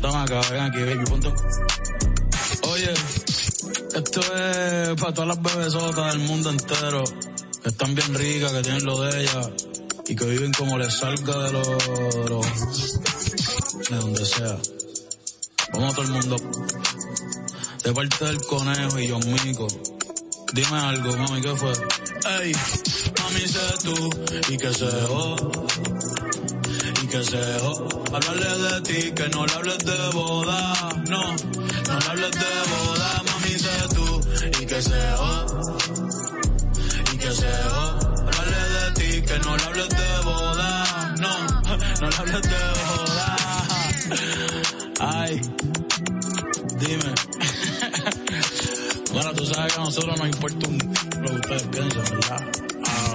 Toma acá, ven aquí, baby, punto. Oye, esto es para todas las bebesotas del mundo entero, que están bien ricas, que tienen lo de ellas, y que viven como les salga de los, de donde sea. Vamos a todo el mundo. De parte del conejo y yo Mico. Dime algo, mami, ¿qué fue? Ey, mami, sé tú, y que se que se Hablarle de ti, que no le hables de boda. No, no le hables de boda, mami, sé tú. Y que se Y que se Hablarle de ti, que no le hables de boda. No, no le hables de boda. Ay, dime. bueno, tú sabes que a nosotros nos importa un, lo que ustedes piensan, ¿verdad? Ah,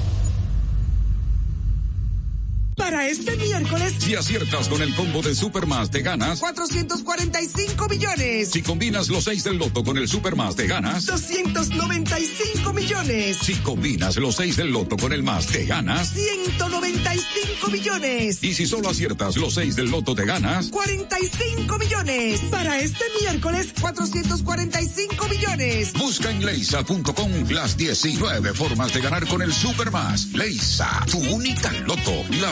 Para este miércoles, si aciertas con el combo de Supermas, te ganas 445 millones. Si combinas los 6 del loto con el Supermas, te ganas 295 millones. Si combinas los 6 del loto con el más, te ganas 195 millones. Y si solo aciertas los 6 del loto, te ganas 45 millones. Para este miércoles, 445 millones. Busca en leisa.com las 19 formas de ganar con el Supermas. Leisa, tu única loto. La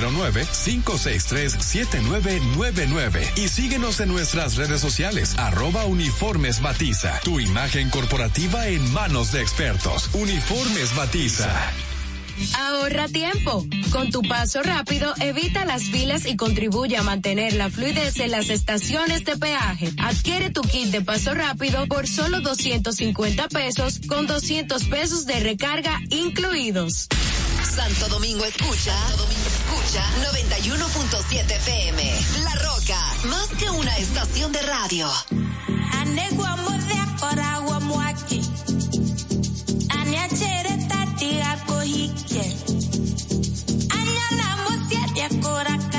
809-563-7999 y síguenos en nuestras redes sociales, arroba uniformes batiza. Tu imagen corporativa en manos de expertos. Uniformes batiza. Ahorra tiempo. Con tu paso rápido, evita las filas y contribuye a mantener la fluidez en las estaciones de peaje. Adquiere tu kit de paso rápido por solo 250 pesos con 200 pesos de recarga incluidos. Santo Domingo escucha, Santo Domingo escucha 91.7 FM. La Roca, más que una estación de radio. Anyanamosiatiakoraka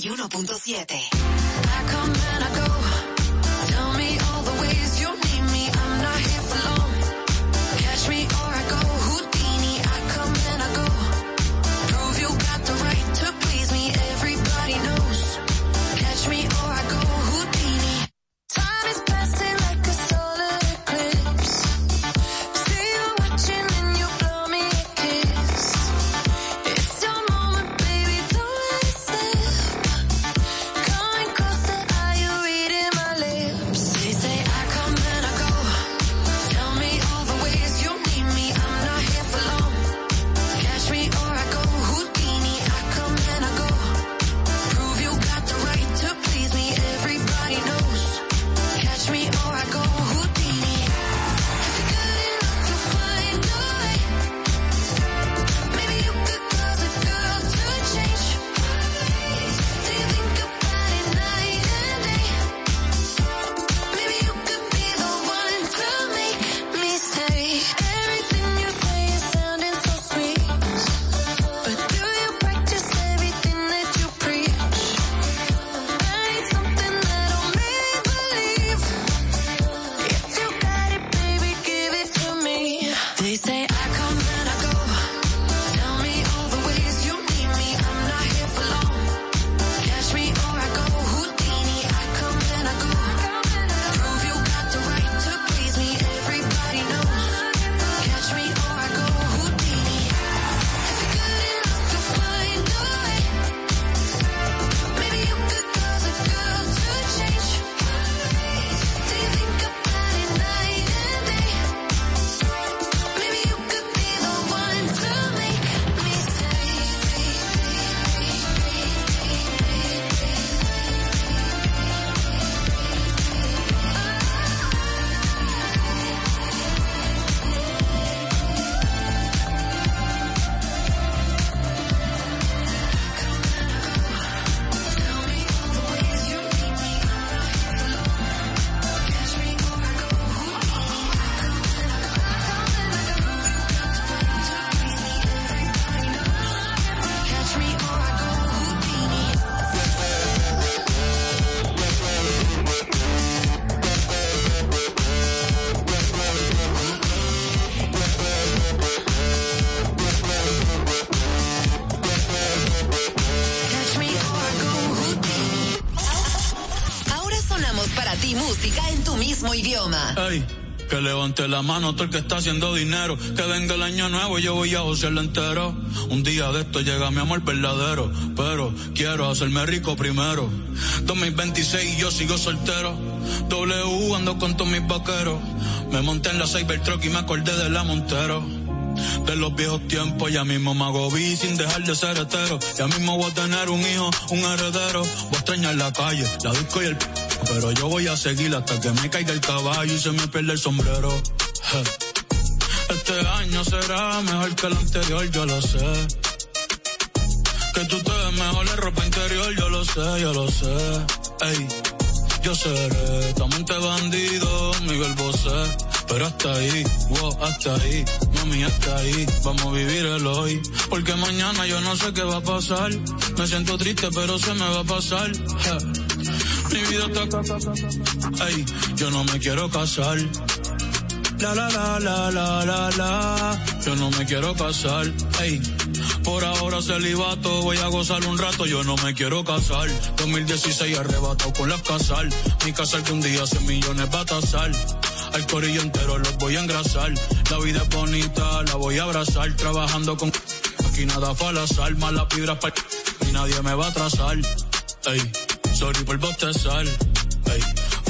91.7. la mano todo el que está haciendo dinero. Que venga el año nuevo y yo voy a josearlo entero. Un día de esto llega mi amor verdadero. Pero quiero hacerme rico primero. 2026 y yo sigo soltero. W ando con todos mis vaqueros. Me monté en la Cybertruck y me acordé de la Montero. De los viejos tiempos, ya mismo me hago sin dejar de ser hetero. Ya mismo voy a tener un hijo, un heredero. Voy a extrañar la calle, la disco y el pero yo voy a seguir hasta que me caiga el caballo y se me pierda el sombrero. Este año será mejor que el anterior, yo lo sé. Que tú te ves mejor en ropa interior, yo lo sé, yo lo sé. Ey, yo seré tu amante bandido, Miguel Bosé. Pero hasta ahí, wow, hasta ahí, mami, hasta ahí, vamos a vivir el hoy. Porque mañana yo no sé qué va a pasar. Me siento triste, pero se me va a pasar. Mi vida está. Ey, yo no me quiero casar. La la la la la la la. Yo no me quiero casar. Ey. Por ahora celibato, voy a gozar un rato, yo no me quiero casar. 2016 arrebatado con las casal. Mi casal que un día hace millones va a tasar. Al corillo entero los voy a engrasar. La vida es bonita, la voy a abrazar. Trabajando con aquí nada fue al azar. Malas vibras para y nadie me va a atrasar. Ey, sorry por bostezar. Ey,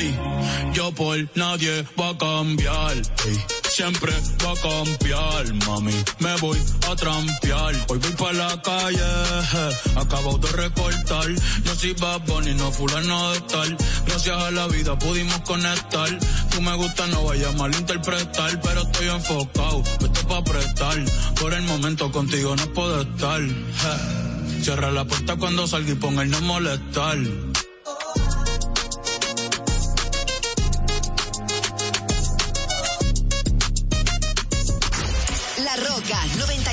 Ey, yo por nadie va a cambiar. siempre va a cambiar, mami. Me voy a trampear. Hoy voy para la calle, acabo de recortar. Yo soy Bad Bunny, no fulano de tal. Gracias a la vida pudimos conectar. Tú me gusta, no vayas a malinterpretar, pero estoy enfocado. Esto para prestar. Por el momento contigo no puedo estar. Cierra la puerta cuando salga y ponga el no molestar.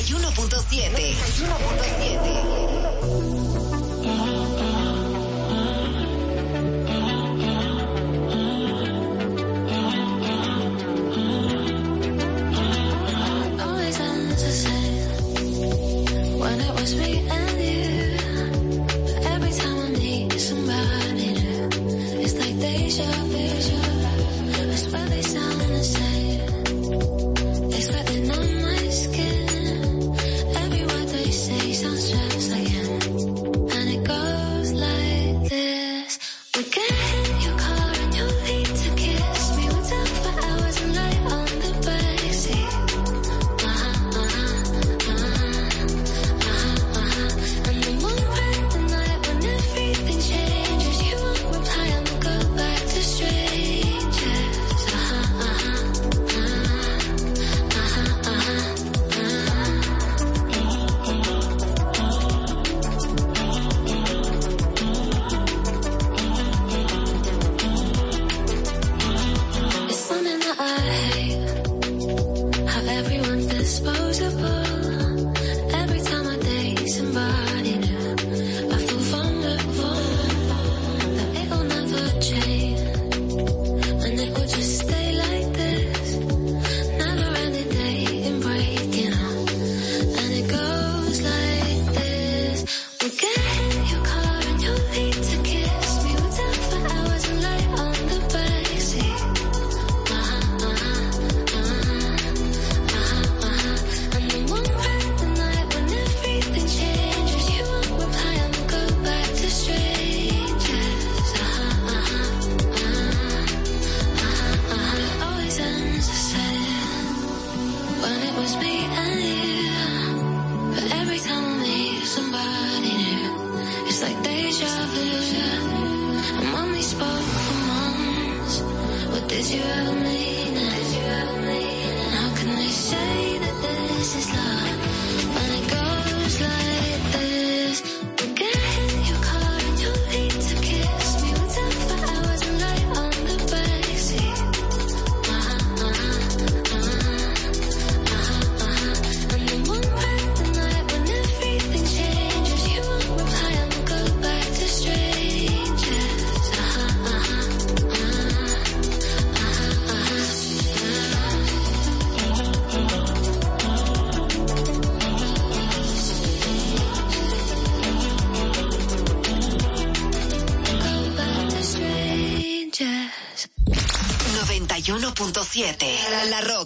91.7. 91.7. La Roca.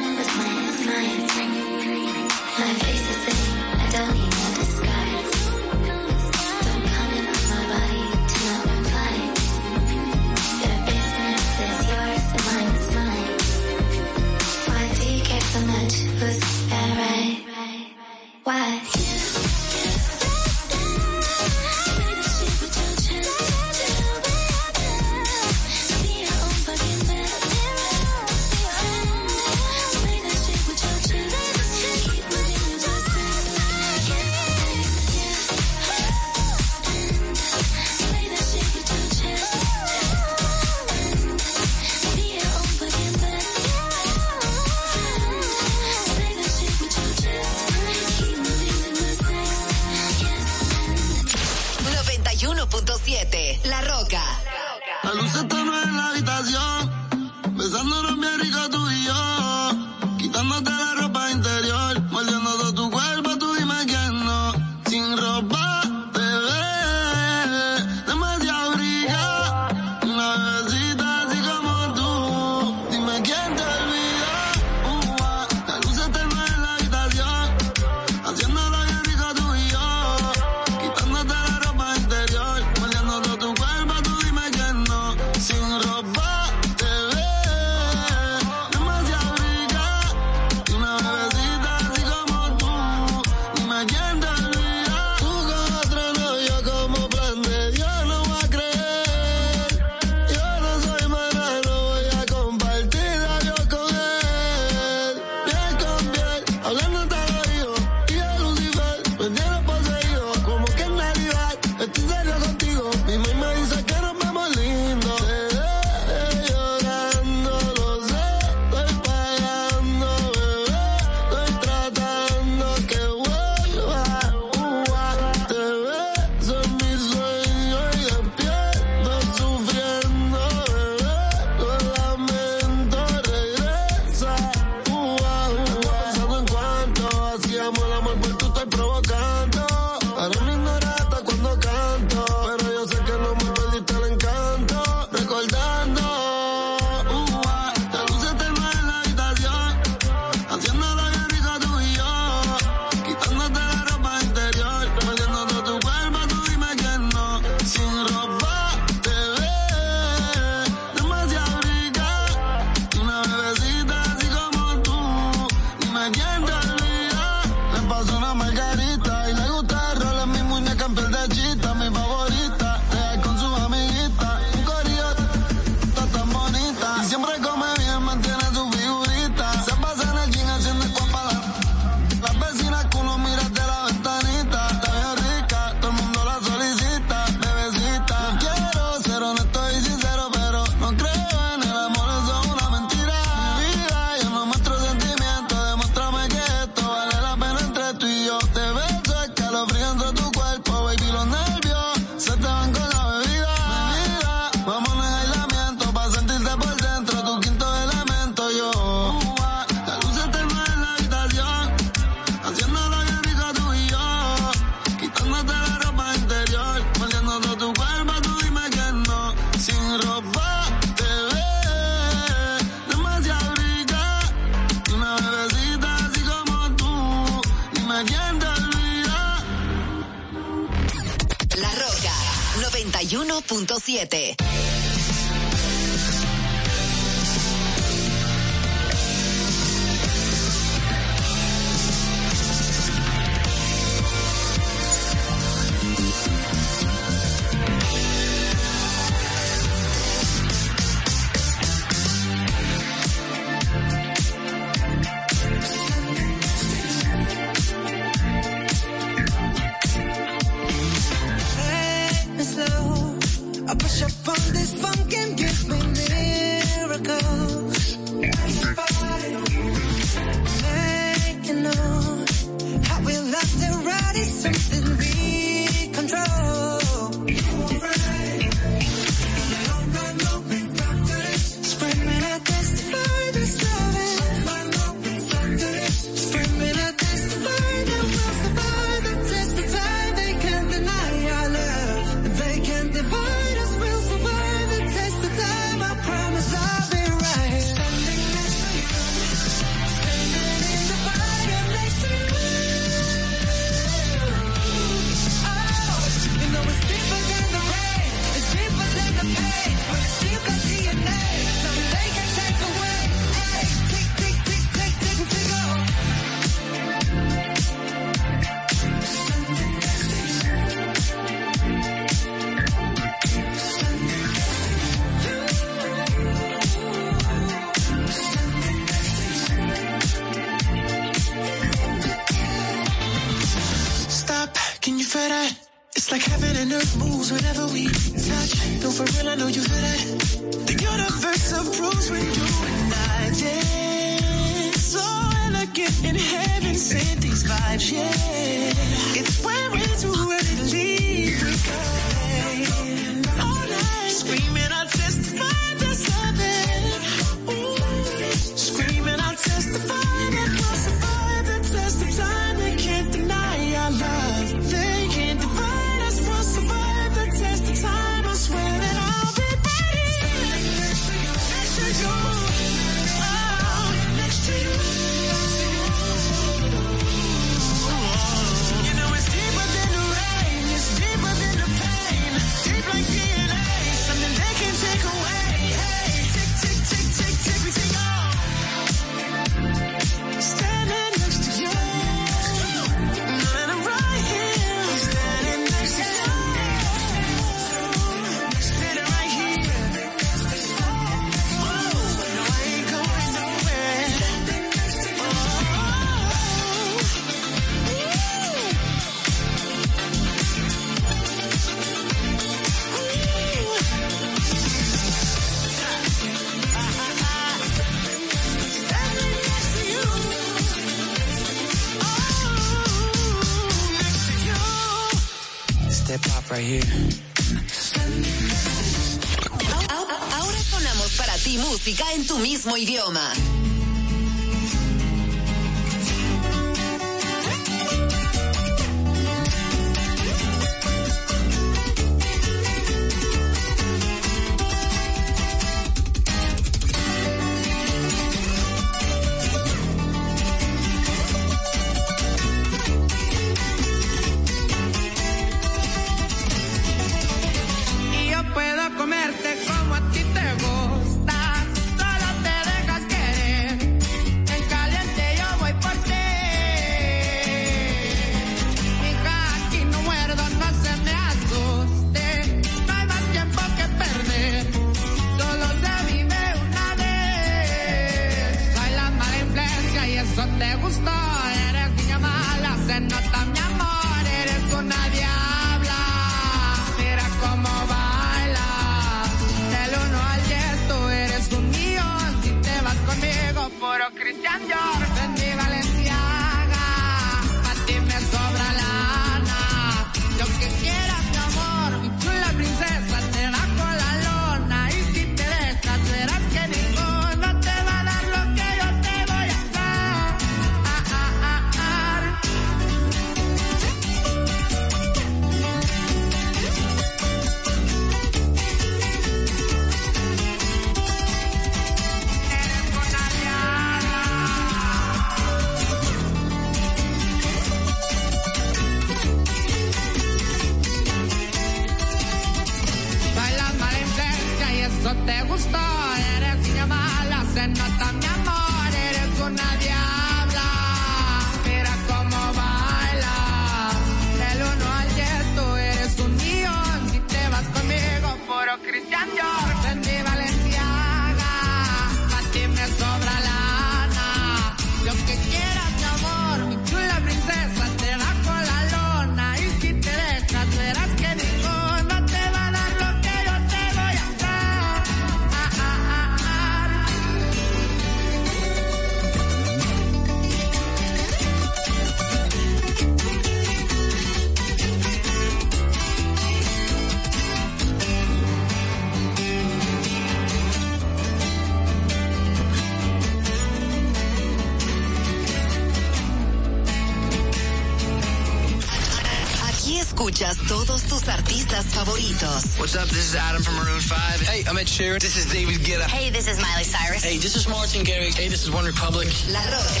Up? This is Adam from Maroon 5. Hey, I'm Ed Sheeran. This is David Guetta. Hey, this is Miley Cyrus. Hey, this is Martin Garrix. Hey, this is One Republic. La Roca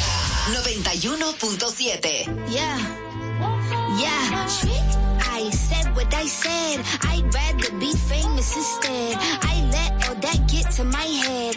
91.7. Yeah. Yeah. I said what I said. I'd rather be famous instead. I let all that get to my head.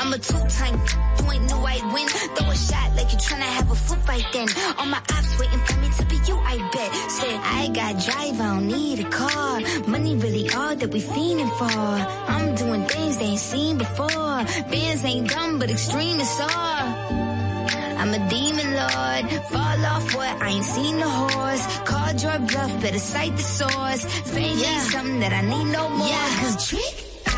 I'm a two-time, you ain't knew I'd win. Throw a shot like you tryna have a foot fight then. All my ops waiting for me to be you, I bet. Said, I got drive, I don't need a car. Money really all that we fiending for. I'm doing things they ain't seen before. Bands ain't dumb, but extreme is all. I'm a demon lord. Fall off what? I ain't seen the horse. Called your bluff, better cite the source. Fame ain't something that I need no more. Yeah, cause trick.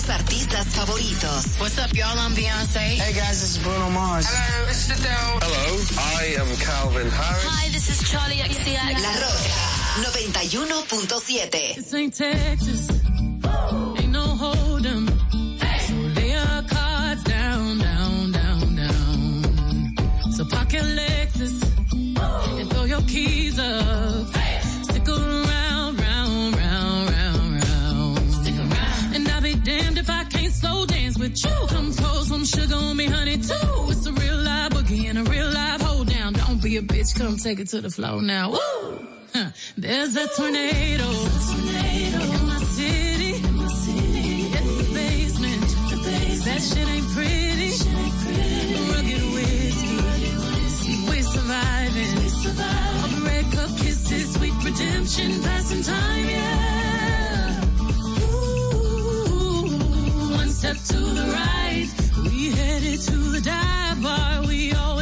Tus artistas favoritos. What's up, y'all? I'm Beyonce. Hey guys, this is Bruno Mars. Hello, is Adele. Hello, I am Calvin Harris. Hi, this is Charlie XCX. La Roca 91.7. This ain't Texas. Ain't no hold 'em. So lay your cards down, down, down, down. So your Lexus and throw your keys up. Slow dance with you. Come pour some sugar on me, honey, too. It's a real live boogie and a real live hold down. Don't be a bitch, come take it to the floor now. Woo! Huh. There's a tornado. In my city. It's the basement. That shit ain't pretty. Whiskey. We're surviving. The red cup kisses, sweet redemption, passing time, yeah. Step to the right. We headed to the dive bar we always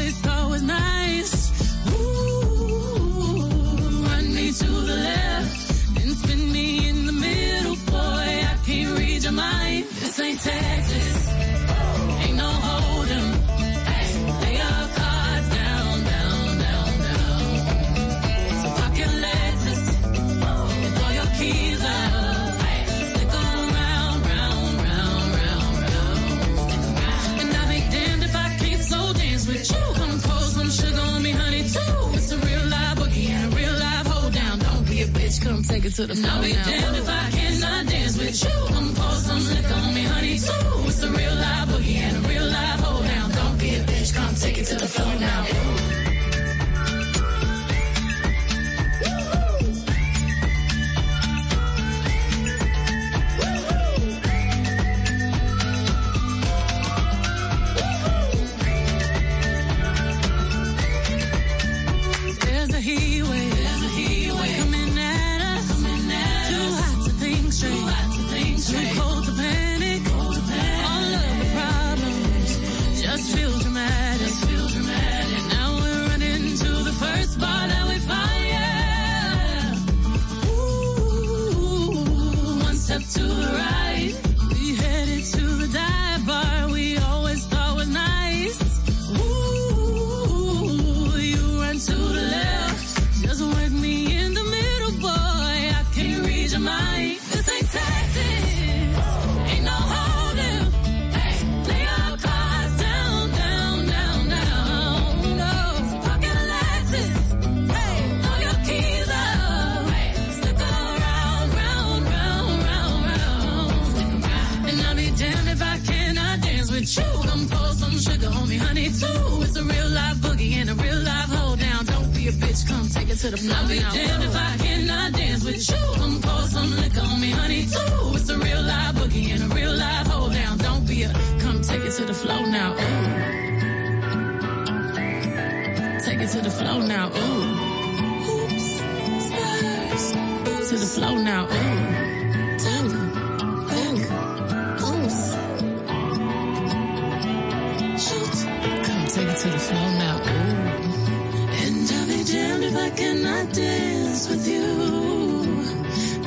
it to the floor. I'll be damned if I cannot dance with you. Come pour some liquor on me, honey, too. It's a real live boogie and a real live hold down. Don't be a bitch, come take it to the floor now. to the. I'll be damned if I cannot dance with you. Come pour some liquor on me, honey, too. It's a real live boogie and a real live hold down. Don't be a, come take it to the floor now, ooh. Take it to the floor now, ooh. Oops, to the floor now, ooh. can I dance with you?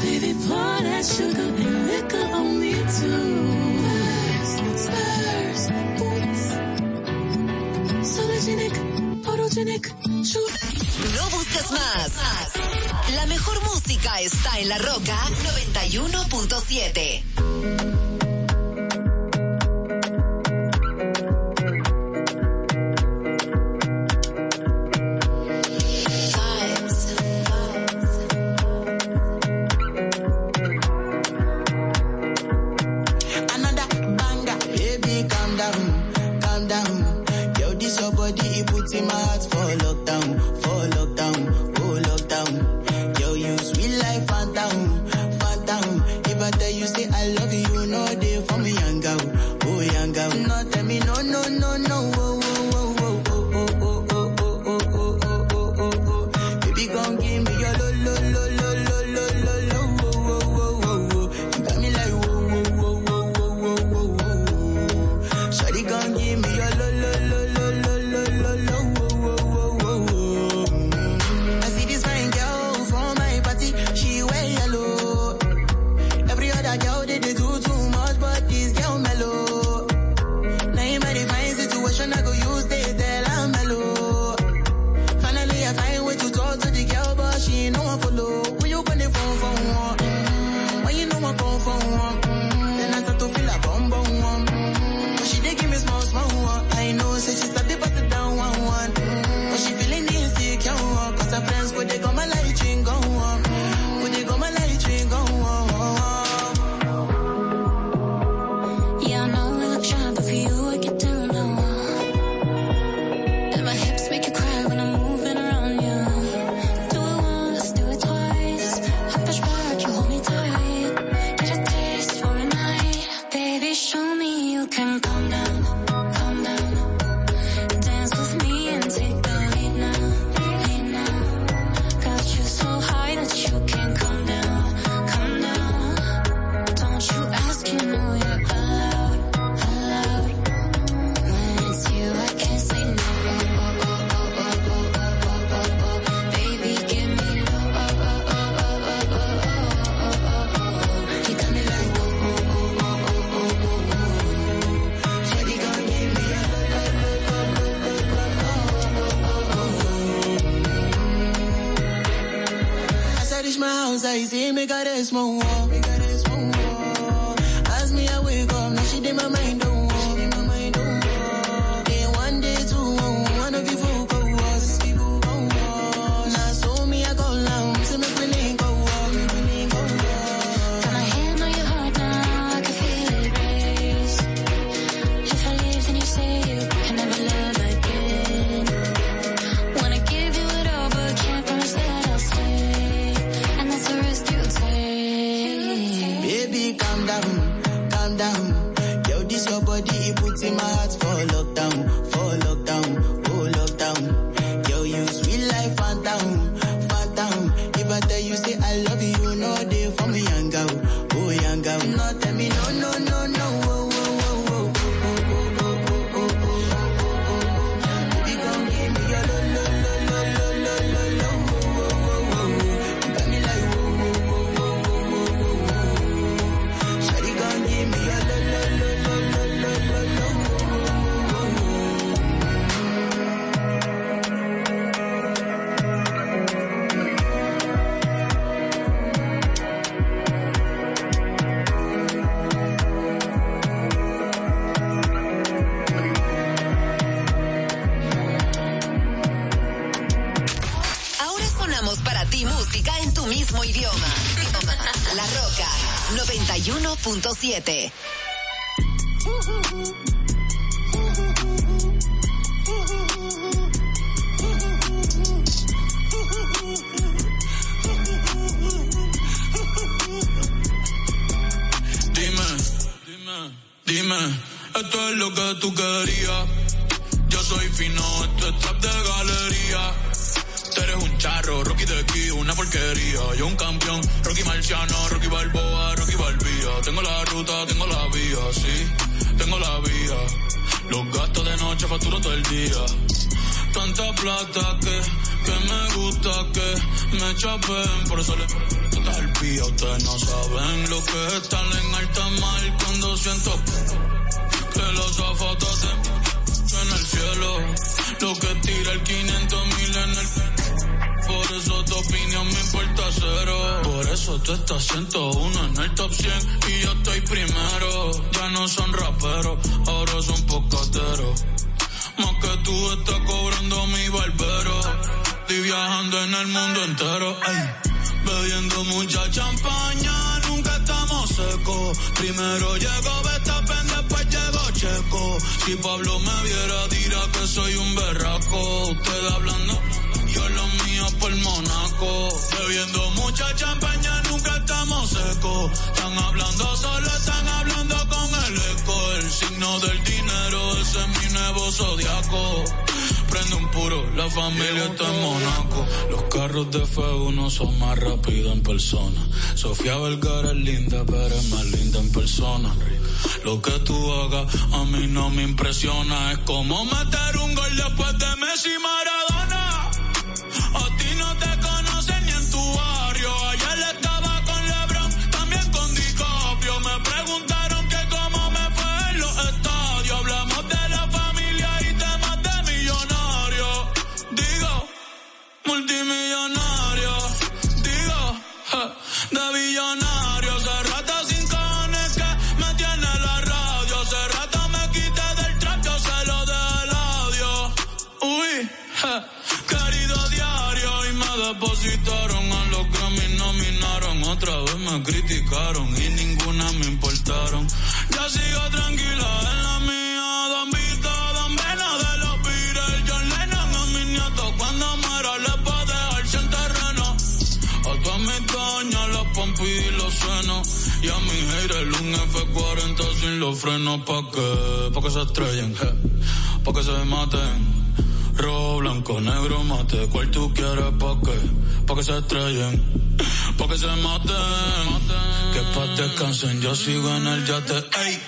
Baby, pour that sugar and liquor on me too. Spurs, boots. Sologenic, photogenic, No busques más. La mejor música está en La Roca 91.7. soy fino, esto es trap de galería. Tú eres un charro, Rocky de aquí, una porquería. Yo un campeón, Rocky Marciano, Rocky Balboa, Rocky Balbía. Tengo la ruta, tengo la vía, sí, tengo la vía. Los gastos de noche facturo todo el día. Tanta plata que, que me gusta que me chapen, por eso le el pía. Ustedes no saben lo que es estar en alta mar cuando siento que los zapatos en el Lo que tira el 500 mil en el por eso tu opinión me importa cero. Por eso tú estás 101 en el top 100 y yo estoy primero. Ya no son raperos, ahora son pocateros. Más que tú estás cobrando mi barbero. Estoy viajando en el mundo entero. Ey. Bebiendo mucha champaña, nunca estamos secos. Primero llegó llegó Si Pablo me viera, dirá que soy un berraco. Usted hablando, yo lo mío por Monaco. Bebiendo mucha champaña, nunca estamos secos. Están hablando solo, están hablando con el eco. El signo del dinero, ese es mi nuevo zodiaco. Prende un puro, la familia está en Monaco. Los carros de F1 son más rápidos en persona. Sofía Vergara es linda, pero es más linda en persona. Lo que tú hagas a mí no me impresiona. Es como meter un gol después de Messi Maradona. Multimillonario. Digo, de billonario. Hace rato sin cojones que me tiene la radio. Hace rato me quité del trap, yo se lo de adiós. Uy, querido diario. Y me depositaron a los Grammy, nominaron. Otra vez me criticaron y ninguna me importaron. Ya sigo tranquila en la a mi haters un F40 sin los frenos pa' que, pa' que se estrellen, je, pa' que se maten. Rojo, blanco, negro, mate, cual tú quieres pa' que, pa' que se estrellen, pa' que se maten. Que pa' descansen, yo sigo en el yate, ey.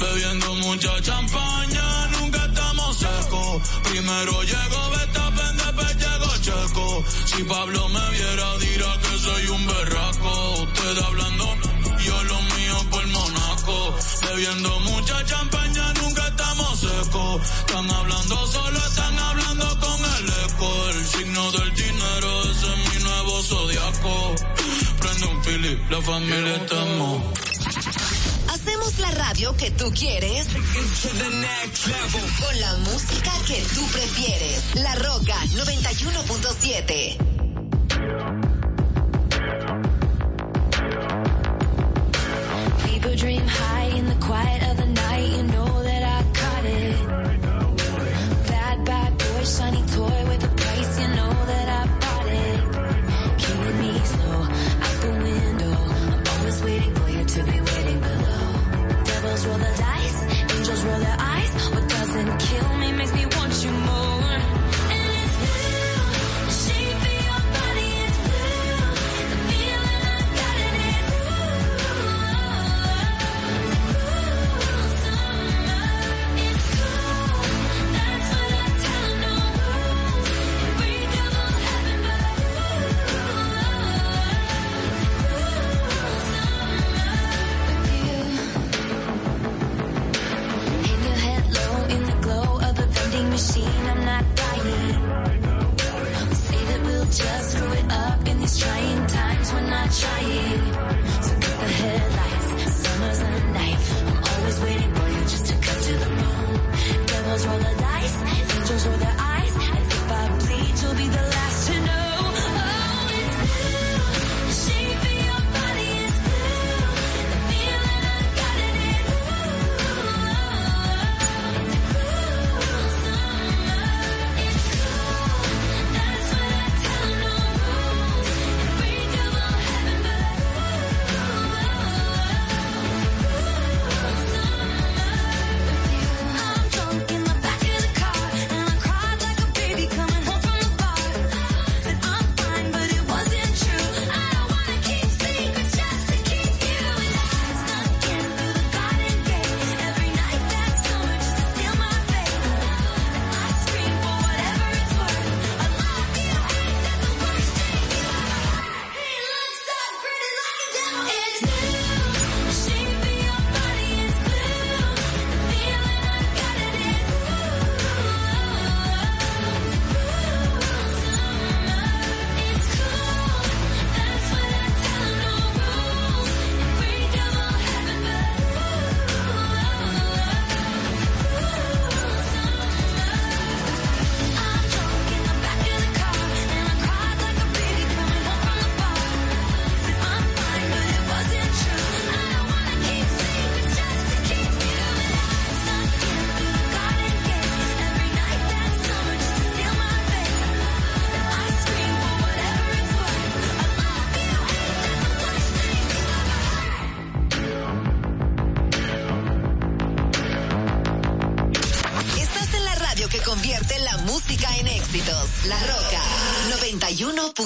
Bebiendo mucha champaña, nunca estamos secos. Primero llego Betapen, después llego Checo. Si Pablo me viera, dirá que soy un berraco. Usted hablando, yo lo Monaco. Bebiendo mucha champaña, nunca estamos secos. Están hablando solo, están hablando con el eco. El signo del dinero, ese es mi nuevo zodiaco. Prende un pili, la familia estamos. Hacemos la radio que tú quieres. Con la música que tú prefieres. La Roca 91.7. People dream high in the quiet of the night. You know that I got it. Bad, bad boy, shiny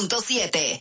106.7.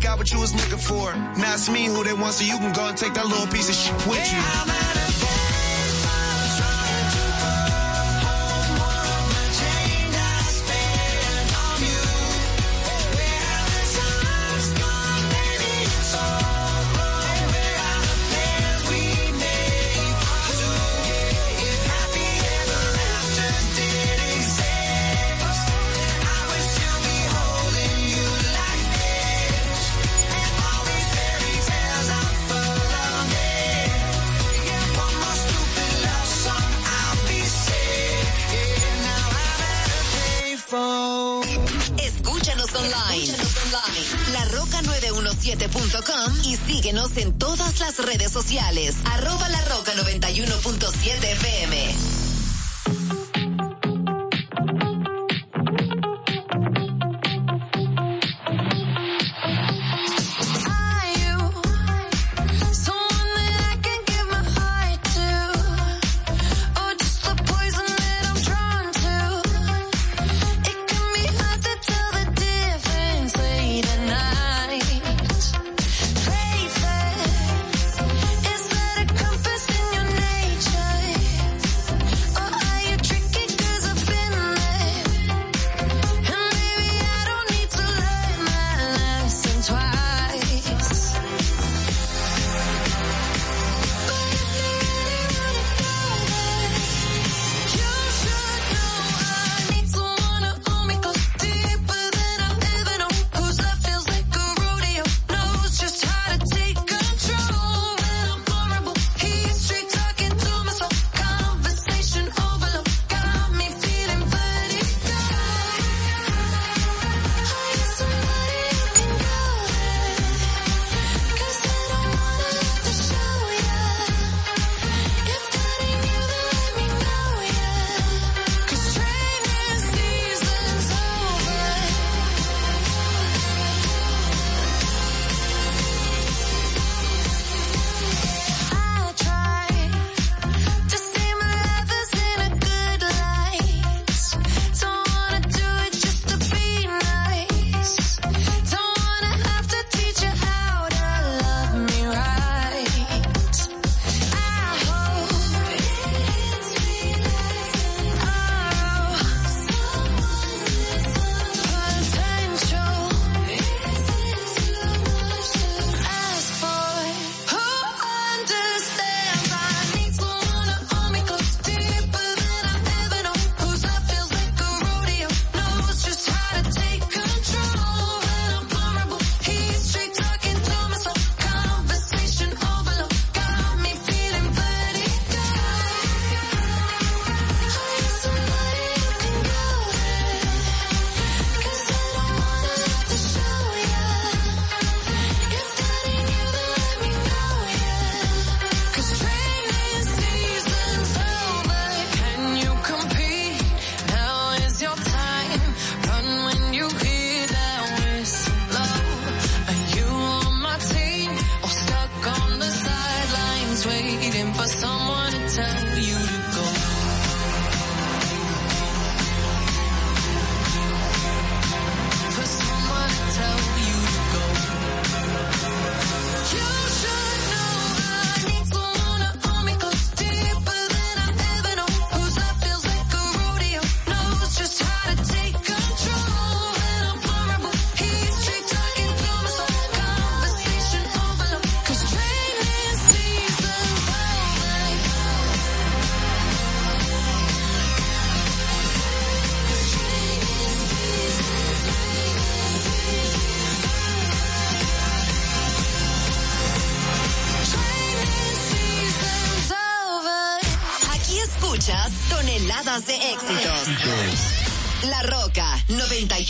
got what you was looking for. Now it's me who they want, so you can go and take that little piece of shit with you.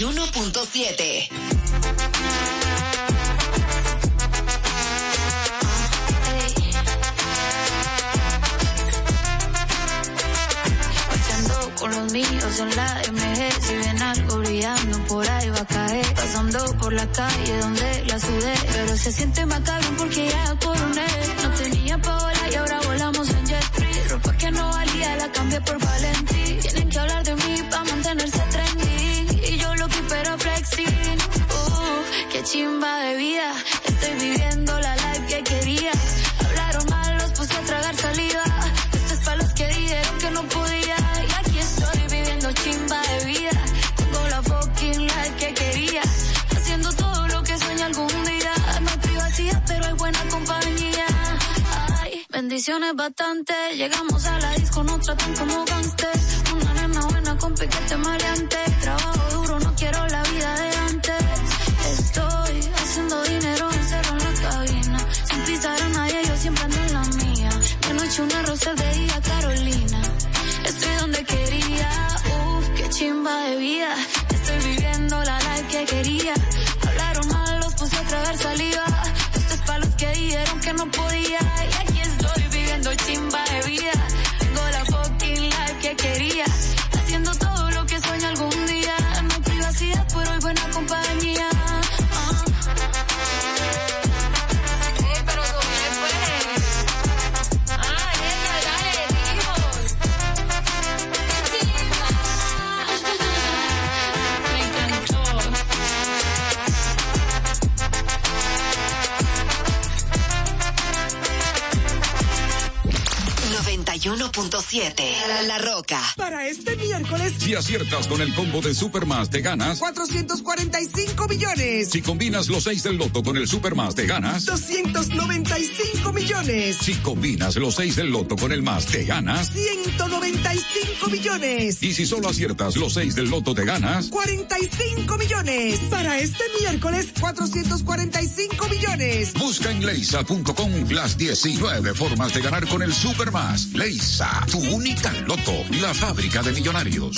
91.7. 91.7. La Roca. Para este miércoles, Si aciertas con el combo de Supermas, te ganas. 445 millones. Si combinas los 6 del loto con el Supermas, te ganas. 295 millones. Si combinas los 6 del loto con el más, te ganas. 195 millones. Y si solo aciertas los 6 del loto, te ganas. 45 millones. Para este miércoles, 445 millones. Busca en leisa.com las 19 formas de ganar con el Supermas. Leisa, tu única loto, la fábrica de millonarios.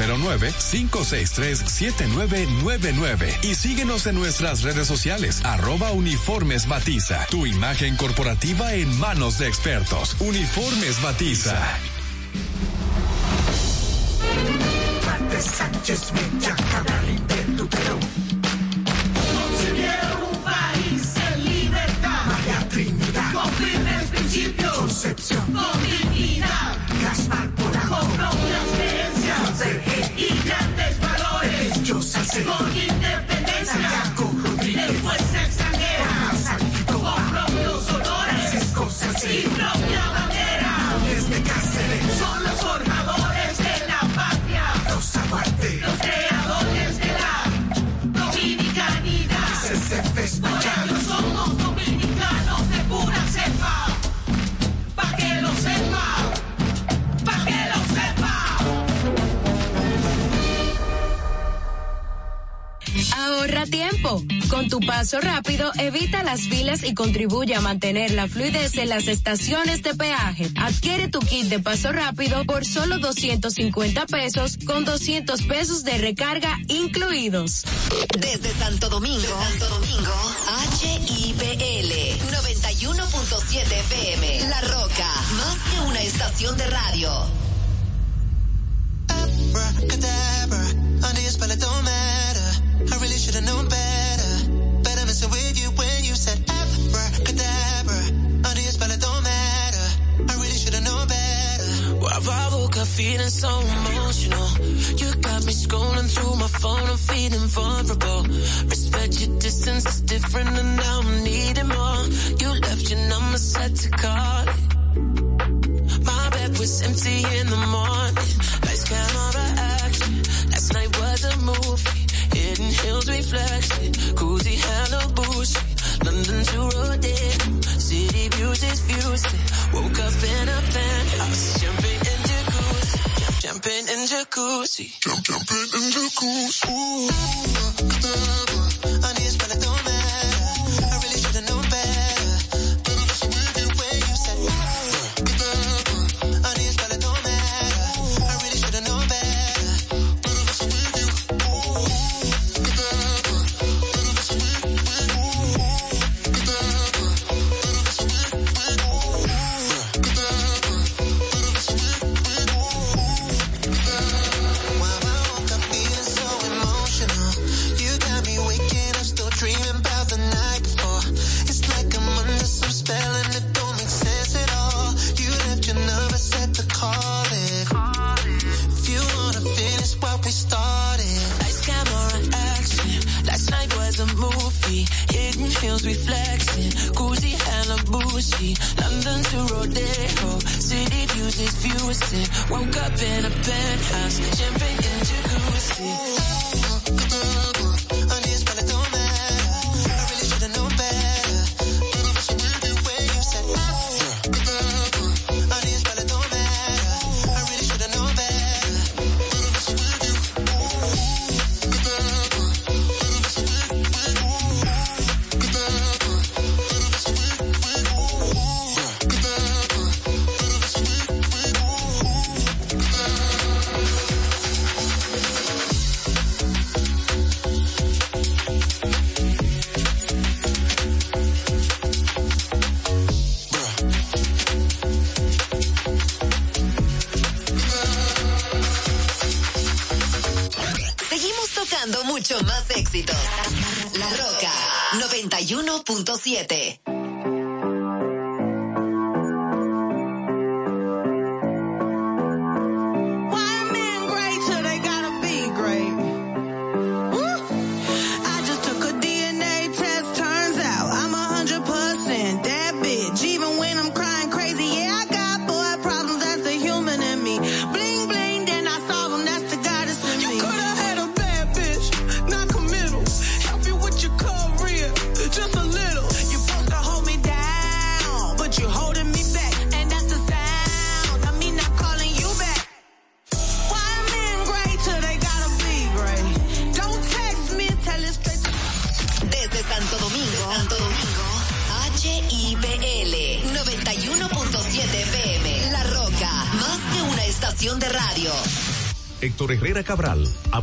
809-563-7999 y síguenos en nuestras redes sociales arroba uniformes batiza. Tu imagen corporativa en manos de expertos. Uniformes batiza. Sánchez Mella, Cabral y Luperón. Concibieron un país en libertad. María Trinidad. Con firmes principios. Concepción. Con dignidad. Gaspar Polanco. Con propias creencias. Y grandes valores. Yo sé. Ahorra tiempo. Con tu paso rápido, evita las filas y contribuye a mantener la fluidez en las estaciones de peaje. Adquiere tu kit de paso rápido por solo 250 pesos con 200 pesos de recarga incluidos. Desde Santo Domingo, Santo Domingo, HIPL 91.7 FM. La Roca, más que una estación de radio. Under your spell it don't matter. I really should've known better. Better messing with you when you said under your spell it don't matter. I really should've known better. I woke up feeling so emotional. You got me scrolling through my phone, I'm feeling vulnerable. Respect your distance, it's different, and now I'm needing more. You left your number set to call it. My bad, was empty in the morning. Lights, camera, action. Last night was a movie. Hidden hills reflection. Cozy Malibu's. London to Rodeo. City views is views. Woke up in a penthouse. Jumping in jacuzzi. Jumping in jacuzzi. Jump, jumping in jacuzzi. Ooh. I need but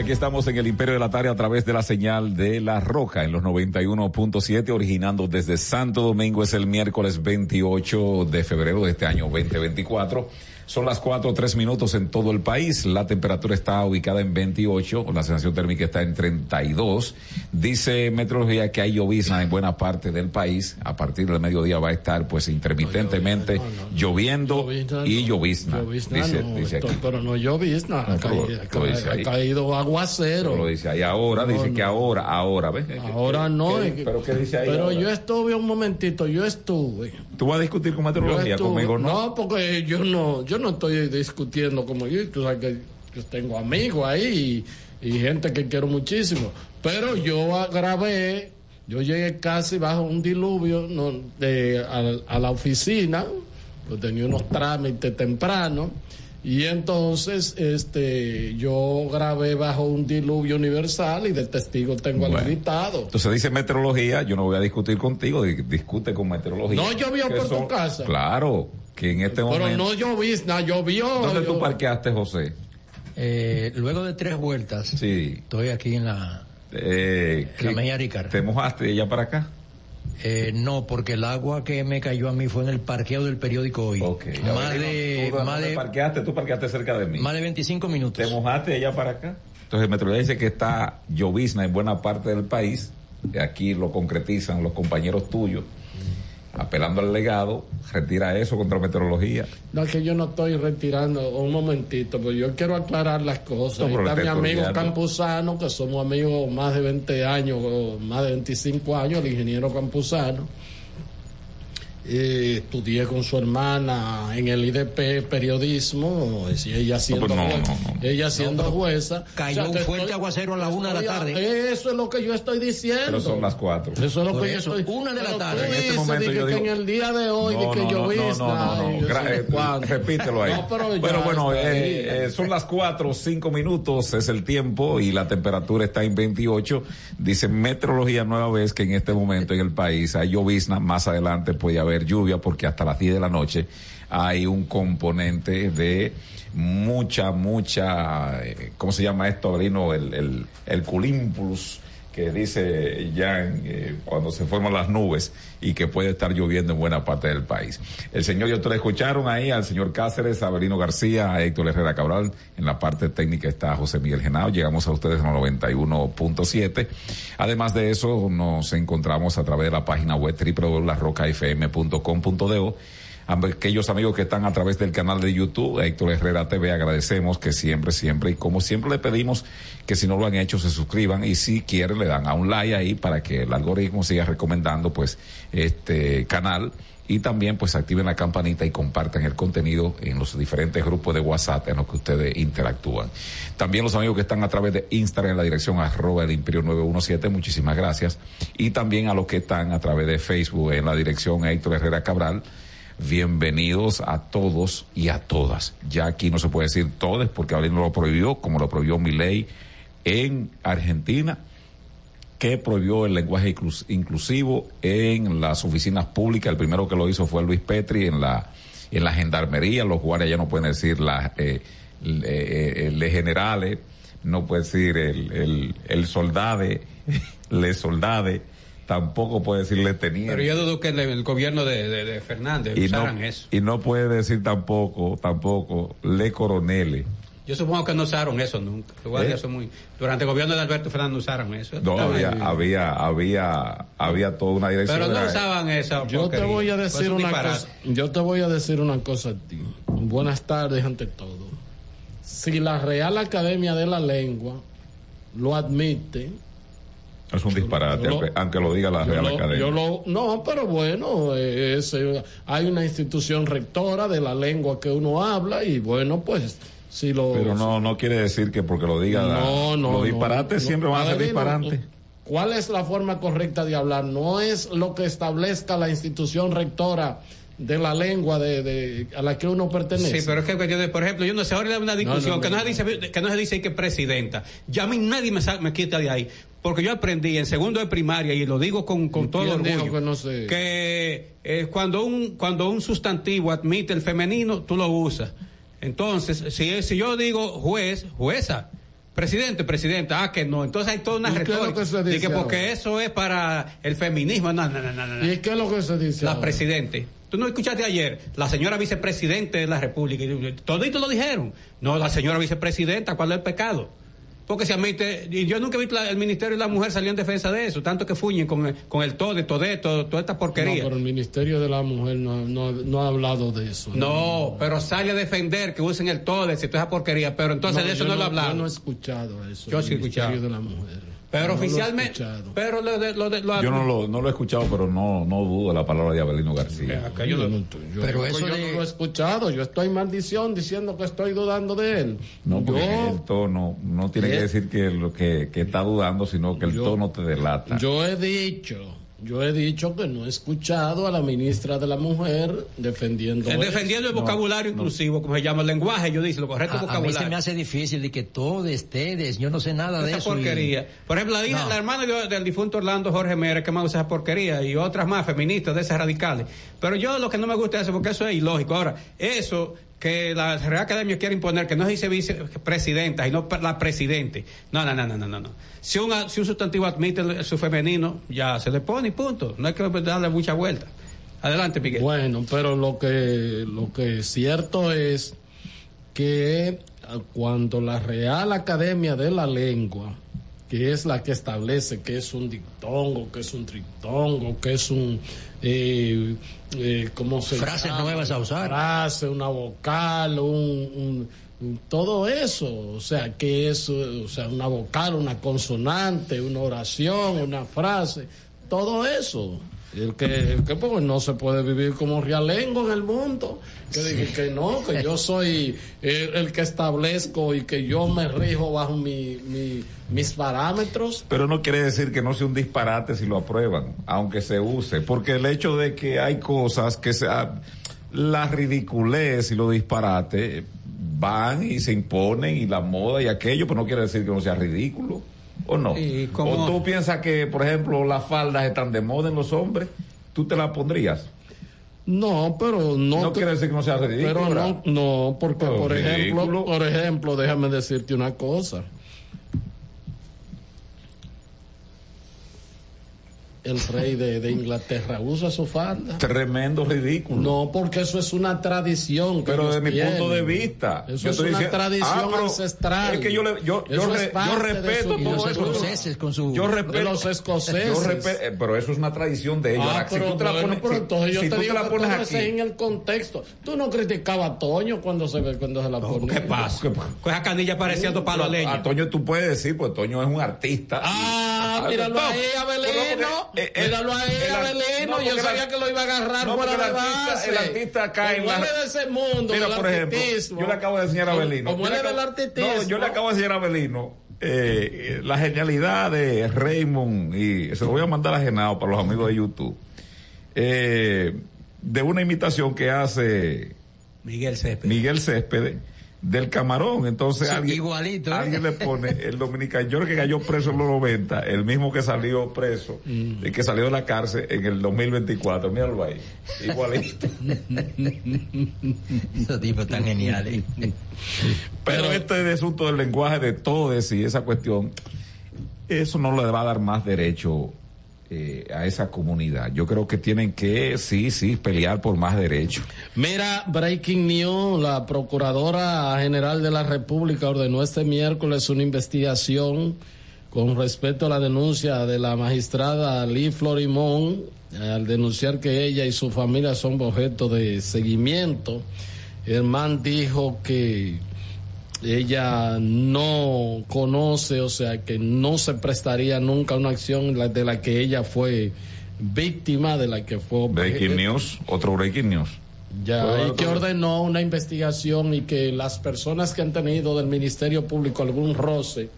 Aquí estamos en el Imperio de la Tarde a través de la señal de La Roca en los 91.7, originando desde Santo Domingo, es el miércoles 28 de febrero de este año 2024. Son las 4 o 3 minutos en todo el país. La temperatura está ubicada en 28, la sensación térmica está en 32. Dice Meteorología que hay llovizna en buena parte del país. A partir del mediodía va a estar pues intermitentemente lloviendo y llovizna. Llovizna dice, aquí. pero no llovizna, ha, caído, ha caído aguacero. Lo dice ahí ahora, No, dice no. que ahora, ahora, ¿ves? Ahora no. ¿Qué- es que- pero qué dice ahí Pero ahora? yo estuve un momentito, yo estuve. ¿Tú vas a discutir con meteorología estuve- conmigo, no? porque yo no, yo no estoy discutiendo como yo, tú sabes que yo tengo amigos ahí y, y gente que quiero muchísimo. Pero yo grabé, yo llegué casi bajo un diluvio no, de, a, a la oficina, pues tenía unos trámites temprano. Y entonces, este, yo grabé bajo un diluvio universal y de testigo tengo al invitado. Entonces dice meteorología, yo no voy a discutir contigo, di- discute con meteorología. No llovió por tu son- casa. Claro, que en este Pero momento. no llovió, no llovió. ¿Dónde yo- tú parqueaste, José? Eh, luego de tres vueltas, Sí. estoy aquí en la, Eh, en la ¿qué- Mella Ricar. ¿Te mojaste ya para acá? Eh, no, porque el agua que me cayó a mí fue en el parqueo del periódico hoy. Más de, ¿Tú, más de, parqueaste? Tú parqueaste cerca de mí. más de 25 minutos. ¿Te mojaste allá para acá? Entonces, Meteorología dice que está llovizna en buena parte del país. Aquí lo concretizan los compañeros tuyos. Apelando al legado, retira eso contra Meteorología. No, es que yo no estoy retirando, un momentito, pero yo quiero aclarar las cosas. No, está mi amigo olvidando. Campuzano, que somos amigos más de 20 años, o más de 25 años, el ingeniero Campuzano. Eh, estudié con su hermana en el IDP periodismo, y ella siendo, pues no, no, no. ella siendo No, jueza. cayó un que fuerte aguacero a la una de la estoy- tarde. Eso es lo que yo estoy diciendo. Pero son las cuatro. Eso es lo Por que yo eso, estoy una de la tarde. En este momento yo que digo- en el día de hoy, No, de que no, no, no, no, no, yo gra- sé eh, repítelo ahí. No, pero bueno, bueno, eh, ahí. eh, son las cuatro, cinco minutos, es el tiempo y la temperatura está en 28. Dice Meteorología nueva vez que en este momento en el país hay llovizna, más adelante puede haber lluvia porque hasta las 10 de la noche hay un componente de mucha, mucha, eh, ¿cómo se llama esto, Avelino? El, el, el que dice Jan eh, cuando se forman las nubes y que puede estar lloviendo en buena parte del país. El señor y ustedes escucharon ahí al señor Cáceres, a Avelino García, a Héctor Herrera Cabral. En la parte técnica está José Miguel Genao. Llegamos a ustedes en el 91.7. Además de eso, nos encontramos a través de la página web www.larrocafm.com.do aquellos amigos que están a través del canal de YouTube, Héctor Herrera TV, agradecemos que siempre, siempre, y como siempre le pedimos que si no lo han hecho se suscriban y si quieren le dan a un like ahí para que el algoritmo siga recomendando pues este canal y también pues activen la campanita y compartan el contenido en los diferentes grupos de WhatsApp en los que ustedes interactúan. También los amigos que están a través de Instagram en la dirección arroba el imperio 917, muchísimas gracias. Y también a los que están a través de Facebook en la dirección Héctor Herrera Cabral, bienvenidos a todos y a todas. Ya aquí no se puede decir todos porque Avelino lo prohibió, como lo prohibió mi ley en Argentina, que prohibió el lenguaje inclus- inclusivo en las oficinas públicas. El primero que lo hizo fue Luis Petri en la en la gendarmería. Los guardias ya no pueden decir la, eh, le, eh, le generales, no puede decir el, el, el soldade, le soldade, tampoco puede decirle teniente. Pero yo dudo que el, el gobierno de, de- de Fernández y usaran no, eso. y no puede decir tampoco, tampoco, le coronele. Yo supongo que no usaron eso nunca. ¿Eh? son muy... Durante el gobierno de Alberto Fernández usaron eso. No, había, había, había, había toda una dirección. Pero no usaban esa Yo te voy a decir un una cosa. Yo te voy a decir una cosa a ti. Buenas tardes ante todo. Si la Real Academia de la Lengua lo admite, Es un disparate, lo- aunque, lo diga la yo Real lo- Academia. yo lo- no, pero bueno, es, eh, hay una institución rectora de la lengua que uno habla y bueno, pues si lo Pero no, no quiere decir que porque lo diga la- No, no, los disparates no. siempre van a ser Adivino, disparantes. ¿Cuál es la forma correcta de hablar? No es lo que establezca la institución rectora de la lengua de, de- a la que uno pertenece. Sí, pero es que, por ejemplo, yo no sé, ahora hay una discusión no, que, no no. se dice, que no se dice que presidenta. Ya a mí nadie me, me quita de ahí. Porque yo aprendí en segundo de primaria, y lo digo con, con todo orgullo, que no sé? que eh, cuando, un, cuando un sustantivo admite el femenino, tú lo usas. Entonces, si, si yo digo juez, jueza, presidente, presidenta, ah, que no. Entonces hay toda una ¿Y qué es lo retórica. que de que porque ahora? eso es para el feminismo. No, no, no, no, no. ¿Y qué es lo que se dice? La ahora? presidente. Tú no escuchaste ayer, la señora vicepresidente de la República. y Toditos lo dijeron. No, la señora vicepresidenta, ¿cuál es el pecado? Porque se admite, y yo nunca he visto la- el Ministerio de la Mujer salir en defensa de eso, tanto que fuñen con, el- con el TODE, TODE, todo, toda esta No, porquería. pero el Ministerio de la Mujer no, no, no ha hablado de eso. No, pero sale a defender que usen el TODE, si toda esa porquería, pero entonces de eso no, lo he hablado. Yo no he escuchado eso. Yo sí he escuchado. Ministerio de la Mujer. Pero No oficialmente, pero lo de, lo de- lo- Yo no lo, no lo he escuchado, pero no, no dudo de la palabra de Abelino García. Yo no- yo- Pero yo eso no de- lo he escuchado. Yo estoy en maldición diciendo que estoy dudando de él. No, porque yo, el tono no tiene que Eh. decir que lo que, que está dudando, sino que el Yo- tono te delata. yo he dicho, yo he dicho que no he escuchado a la ministra de la Mujer defendiendo. Eh, eso. defendiendo el No, vocabulario inclusivo, como se llama el lenguaje, yo dice lo correcto A, a mí vocabulario. se me hace difícil de que todos, ustedes, yo no sé nada de esa eso. y- porquería. Por ejemplo, la hija, No. la hermana de- del difunto Orlando Jorge Mera que más usa esa porquería y otras más feministas de esas radicales. Pero yo lo que no me gusta es eso porque eso es ilógico. Ahora, eso que la Real Academia quiere imponer que no se dice vicepresidenta, sino la presidente. No, no, no, no, no, no. Si un, si un sustantivo admite su femenino, ya se le pone y punto. No hay que darle mucha vuelta. Adelante, Miguel. Bueno, pero lo que, lo que es cierto es que cuando la Real Academia de la Lengua, que es la que establece que es un dictongo, que es un tritongo, que es un... Eh, eh, ¿Cómo se Frases llama? nuevas a usar. Frase, una vocal, un, un- todo eso, o sea, que es, o sea, una vocal, una consonante, una oración, una frase, todo eso. El que, el que pues, no se puede vivir como realengo en el mundo. Que dije que no, que yo soy el, el que establezco y que yo me rijo bajo mi, mi- mis parámetros. Pero no quiere decir que no sea un disparate si lo aprueban, aunque se use, porque el hecho de que hay cosas que sea la ridiculez y los disparates van y se imponen y la moda y aquello, pero no quiere decir que no sea ridículo. ¿O no? Y ¿O tú piensas que, por ejemplo, las faldas están de moda en los hombres? ¿Tú te las pondrías? No, pero no. No quiere decir que no sea ridículo. Pero no, no, porque Pero por ejemplo, por ejemplo, déjame decirte una cosa. El rey de, de Inglaterra usa su falda. Tremendo ridículo. No, porque eso es una tradición. que Pero desde mi tienen. punto de vista. Eso yo es estoy una diciendo- tradición Ah, pero ancestral. Es que yo, le- yo, yo, re- yo respeto su- todo los eso. escoceses con su- yo respeto. de los escoceses. Yo respe- eh, pero eso es una tradición de ellos. Ah, Ahora, si pero, tú te la bueno, pones, pero si- entonces yo si te tú digo la que pones eso es aquí. en el contexto. Tú no criticabas a Toño cuando se ve cuando se la ponía. ¿Qué pasa? Con esa canilla parecía dos palos A leña. Toño tú puedes decir, pues Toño es un artista. Ah, míralo no, ahí, Abelino. Eh, eh, Míralo ahí, el ar- Abelino. no, Yo sabía el- que lo iba a agarrar no, fuera de el artista- base. el artista cae en la- él de ese mundo Mira, del por ejemplo, yo le acabo de enseñar a Abelino. Como él del acabo- artistismo. No, yo le acabo de enseñar a Abelino eh, eh, la genialidad de Raymond y se lo voy a mandar a Genao para los amigos de YouTube. eh, de una imitación que hace Miguel Céspedes. Miguel Céspedes del camarón. Entonces Sí, alguien, igualito, ¿eh? alguien le pone el dominicano que cayó preso en los 90, el mismo que salió preso, Mm. el que salió de la cárcel en el 2024. Míralo ahí. Igualito. Esos tipos tan geniales. Pero este asunto del lenguaje de todos y esa cuestión, eso no le va a dar más derecho eh, a esa comunidad. Yo creo que tienen que, sí, sí, pelear por más derechos. Mira, breaking news, la Procuradora General de la República ordenó este miércoles una investigación con respecto a la denuncia de la magistrada Lee Florimón, al denunciar que ella y su familia son objeto de seguimiento. El dijo que ella no conoce, o sea, que no se prestaría nunca a una acción de la que ella fue víctima, de la que fue Breaking news, otro breaking news. ya, Bueno, y que ordenó una investigación y que las personas que han tenido del Ministerio Público algún roce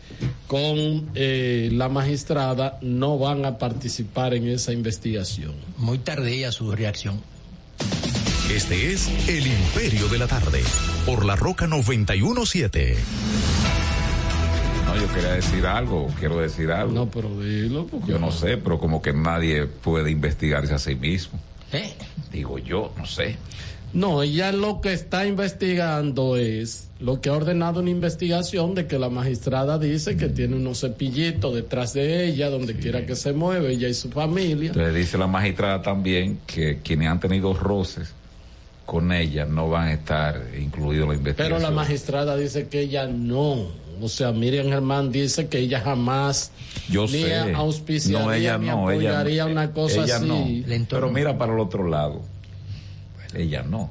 con eh, la magistrada no van a participar en esa investigación. Muy tardía su reacción. Este es El Imperio de la Tarde, por la Roca 917. No, yo quería decir algo, quiero decir algo. No, pero dilo. porque- Yo no sé, pero como que nadie puede investigarse a sí mismo. ¿Eh? Digo yo, no sé. No, ella lo que está investigando es lo que ha ordenado una investigación de que la magistrada dice que tiene unos cepillitos detrás de ella, donde quiera que se mueve, ella y su familia. Entonces dice la magistrada también que quienes han tenido roces con ella no van a estar incluidos en la investigación. Pero la magistrada dice que ella no. O sea, Miriam Germán dice que ella jamás Yo ni sé. auspiciaría no, ella ni no, ella apoyaría no. una cosa ella así. no. Pero mira para el otro lado. Ella no.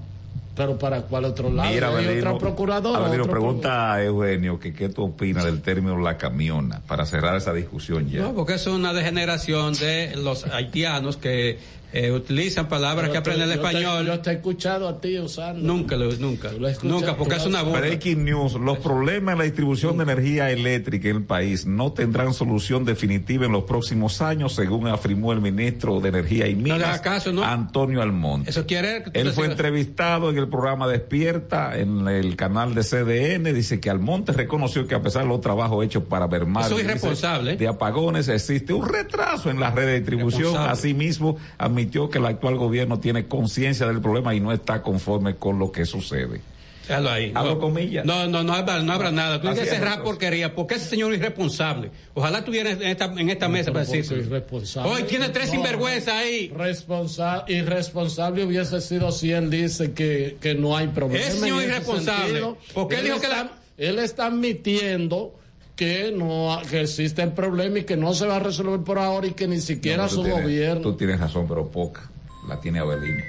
Pero para cuál otro lado? Mira, Hay Abelino, otra procuradora. Abelino, otro pregunta a Eugenio que qué tú opinas del término la camiona para cerrar esa discusión ya. No, porque es una degeneración de los haitianos que eh, utilizan palabras Pero que aprenden el yo te- español. yo te he escuchado a ti usando. Nunca, lo, nunca, nunca, porque es una burla. Breaking news. Los problemas en la distribución de energía eléctrica en el país no tendrán solución definitiva en los próximos años, según afirmó el ministro de Energía y Minas, hagas caso, ¿no? Antonio Almonte. Eso quiere Él fue entrevistado en el programa Despierta, en el canal de CDN. Dice que Almonte reconoció que a pesar de los trabajos hechos para ver más Eso es irresponsable. de apagones, existe un retraso en la red de distribución. Asimismo, admitió que el actual gobierno tiene conciencia del problema y no está conforme con lo que sucede. Déjalo ahí. Hago no, comillas. No, no, no habrá, no habrá nada. Tú dices es, cerrar porquería. ¿Por qué ese señor es irresponsable? Ojalá estuviera en esta, en esta mesa para Porque decirlo. irresponsable. Hoy tiene tres No. sinvergüenza ahí. Responsa- irresponsable hubiese sido si él dice que, que no hay problema. Ese en señor irresponsable. sentido. Porque él dijo que la- él está admitiendo que no que existe el problema y que no se va a resolver por ahora y que ni siquiera No, su tienes- gobierno. Tú tienes razón, pero poca. La tiene Abelino.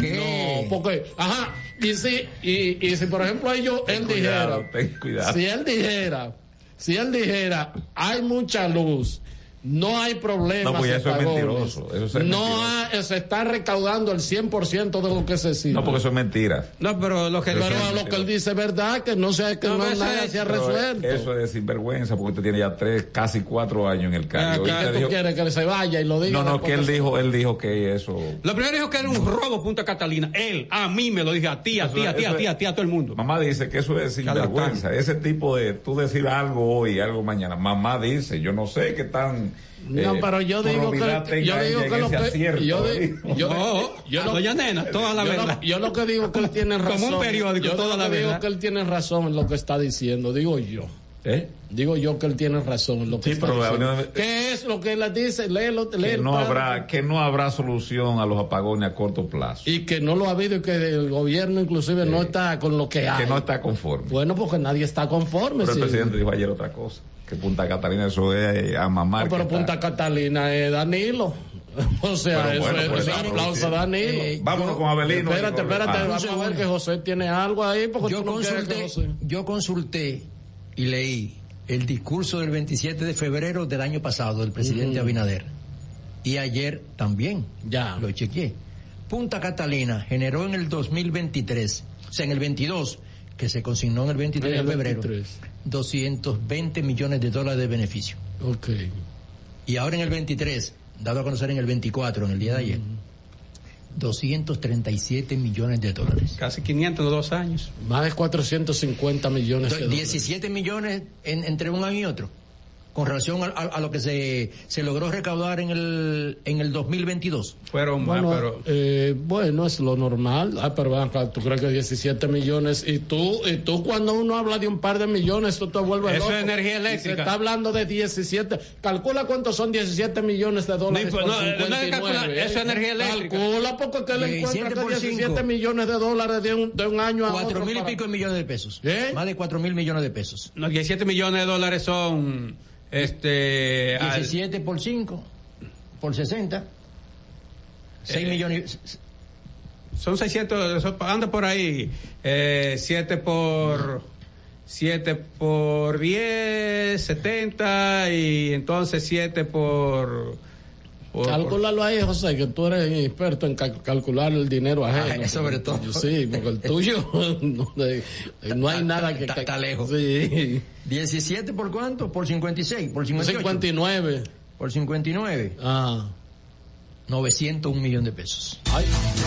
No, porque, ajá, y si, y, y si por ejemplo ellos, él cuidado, dijera, ten cuidado. si él dijera, si él dijera, hay mucha luz, no hay problemas. No, pues ya eso es mentiroso, eso es no mentiroso. ha- se está recaudando el 100% de lo que se exige. No, porque eso es mentira. No, pero lo que Pero lo que él dice es verdad, que no sea que no, No, nada es- se ha resuelto. Eso es sinvergüenza, porque usted tiene ya tres, casi cuatro años en el cargo. ¿Y Y qué usted tú dijo- quieres? Que se vaya y lo diga. no, no, que él se- dijo, él dijo que eso. Lo primero dijo que era un robo Punta Catalina. Él, a mí me lo dije, a ti, a ti, a ti, a ti, a ti, a todo el mundo. Mamá dice que eso es sinvergüenza. Ese tipo de tú decir algo hoy, algo mañana. Mamá dice, yo no sé qué tan. No, eh, pero yo digo que, yo digo que lo que acierto, yo, ¿eh? yo, No, lo- doña Nena, toda la yo verdad. Lo, yo lo que digo que él tiene razón. Como un periódico, yo toda lo la que digo verdad. que él tiene razón en lo que está diciendo, digo yo. ¿Eh? Digo yo que él tiene razón en lo que Sí, está pero diciendo. hablando- ¿Qué es lo que él dice? Léelo, lee Que no habrá, que no habrá solución a los apagones a corto plazo. Y que no lo ha habido y que el gobierno inclusive no está con lo que hay. Que no está conforme. Bueno, porque nadie está conforme. Pero el sí. presidente dijo ayer otra cosa. Que Punta Catalina eso es a mamar. No, pero está- Punta Catalina es Danilo. O sea, eso bueno, es pues, es ah, aplauso a. Danilo. Eh, Vámonos con Abelino. Espérate, espérate, volvemos. vamos a ver que José tiene algo ahí porque Yo no consulté, José- yo consulté y leí el discurso del 27 de febrero del año pasado del presidente. Abinader. Y ayer también. Ya. Lo chequeé. Punta Catalina generó en el 2023, o sea, en el 22, que se consignó en el 23 En el de febrero, 23. 220 millones de dólares de beneficio. Ok. Y ahora en el 23, dado a conocer en el 24, en el día de ayer, 237 millones de dólares. Casi 500 de dos años. Más de 450 millones de dólares. 17 millones en- entre un año y otro, con relación a, a- a lo que se, se logró recaudar en el, en el 2022. Fueron Bueno, más, pero. eh, bueno, es lo normal. Ah, pero acá, tú crees que 17 millones. Y tú, y tú cuando uno habla de un par de millones, tú te vuelves Eso loco. es energía Y eléctrica. Se está hablando de 17. Calcula cuántos son 17 millones de dólares. No, por no, no hay que 59, calcular, ¿eh? eso es energía eléctrica. Calcula porque que le 17 encuentra por que 17 cinco. millones de dólares de un, de un año a Cuatro otro. mil y para- pico de millones de pesos. ¿Eh? Más de cuatro mil millones de pesos. Los 17 millones de dólares son. Este. al- 17 por 5, por 60. 6 Eh, millones. Son 600, eso anda por ahí. Eh, 7 por. 7 por 10, 70. Y entonces 7 por. Por- Calcúlalo ahí, José, que tú eres experto en cal- calcular el dinero ajeno. Ah, sobre todo. Sí, porque el tuyo no, hay nada que... Está- está lejos. Sí. 17 por cuánto? Por 56, por 58. 59. Por 59. Ah. 901 millón de pesos.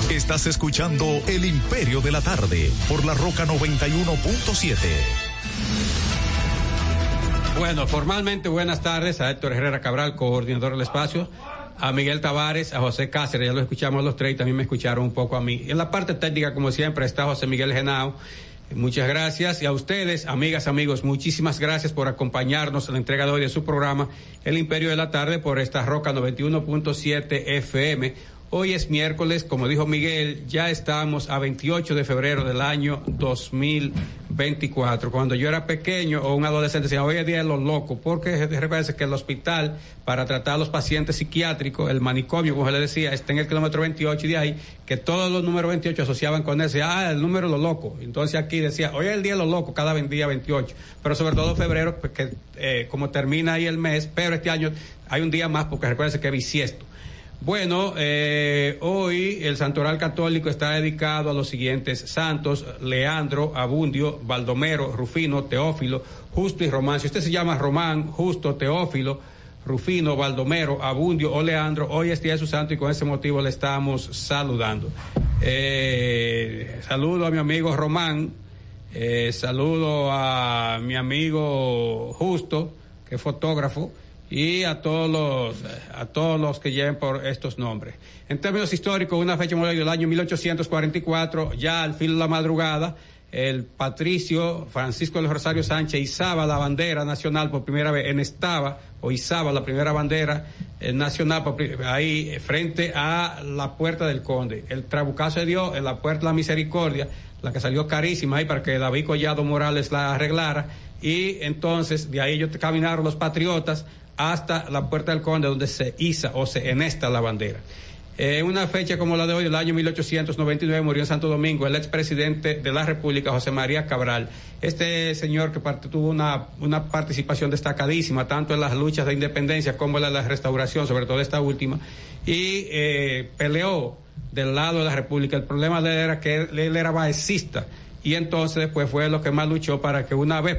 Estás escuchando El Imperio de la Tarde por la Roca 91.7. Bueno, formalmente buenas tardes a Héctor Herrera Cabral, coordinador del espacio, a Miguel Tavares, a José Cáceres, ya lo escuchamos los tres y también me escucharon un poco a mí. En la parte técnica, como siempre, está José Miguel Genao. Muchas gracias y a ustedes, amigas, amigos, muchísimas gracias por acompañarnos en la entrega de hoy de su programa El Imperio de la Tarde por esta Roca 91.7 FM. Hoy es miércoles, como dijo Miguel, ya estamos a 28 de febrero del año 2024. Cuando yo era pequeño o un adolescente decía, hoy es día de los locos, porque recuerden que el hospital para tratar a los pacientes psiquiátricos, el manicomio, como se le decía, está en el kilómetro 28 y de ahí que todos los números 28 asociaban con ese, ah, el número de los locos. Entonces aquí decía, hoy es el día de los locos, cada día 28, pero sobre todo febrero, porque eh, como termina ahí el mes, pero este año hay un día más porque recuerden que es bisiesto. Bueno, eh, hoy el santoral católico está dedicado a los siguientes santos, Leandro, Abundio, Baldomero, Rufino, Teófilo, Justo y Román. Si usted se llama Román, Justo, Teófilo, Rufino, Baldomero, Abundio o Leandro, hoy es día de su santo y con ese motivo le estamos saludando. Eh, saludo a mi amigo Román, eh, saludo a mi amigo Justo, que es fotógrafo, y a todos los a todos los que lleven por estos nombres. En términos históricos, una fecha muy del año 1844, ya al fin de la madrugada, el patricio Francisco del Rosario Sánchez izaba la bandera nacional por primera vez, en estaba o izaba la primera bandera eh, nacional por ahí eh, frente a la puerta del conde. El trabucazo se dio en la puerta de la misericordia, la que salió carísima ahí para que David Collado Morales la arreglara y entonces de ahí ellos caminaron los patriotas hasta la puerta del conde donde se iza o se enesta la bandera. En una fecha como la de hoy, del año 1899, murió en Santo Domingo el expresidente de la República, José María Cabral. Este señor que tuvo una, una participación destacadísima, tanto en las luchas de independencia como en la restauración, sobre todo esta última, y eh, peleó del lado de la República. El problema de él era que él, era baecista, y entonces después fue lo que más luchó para que una vez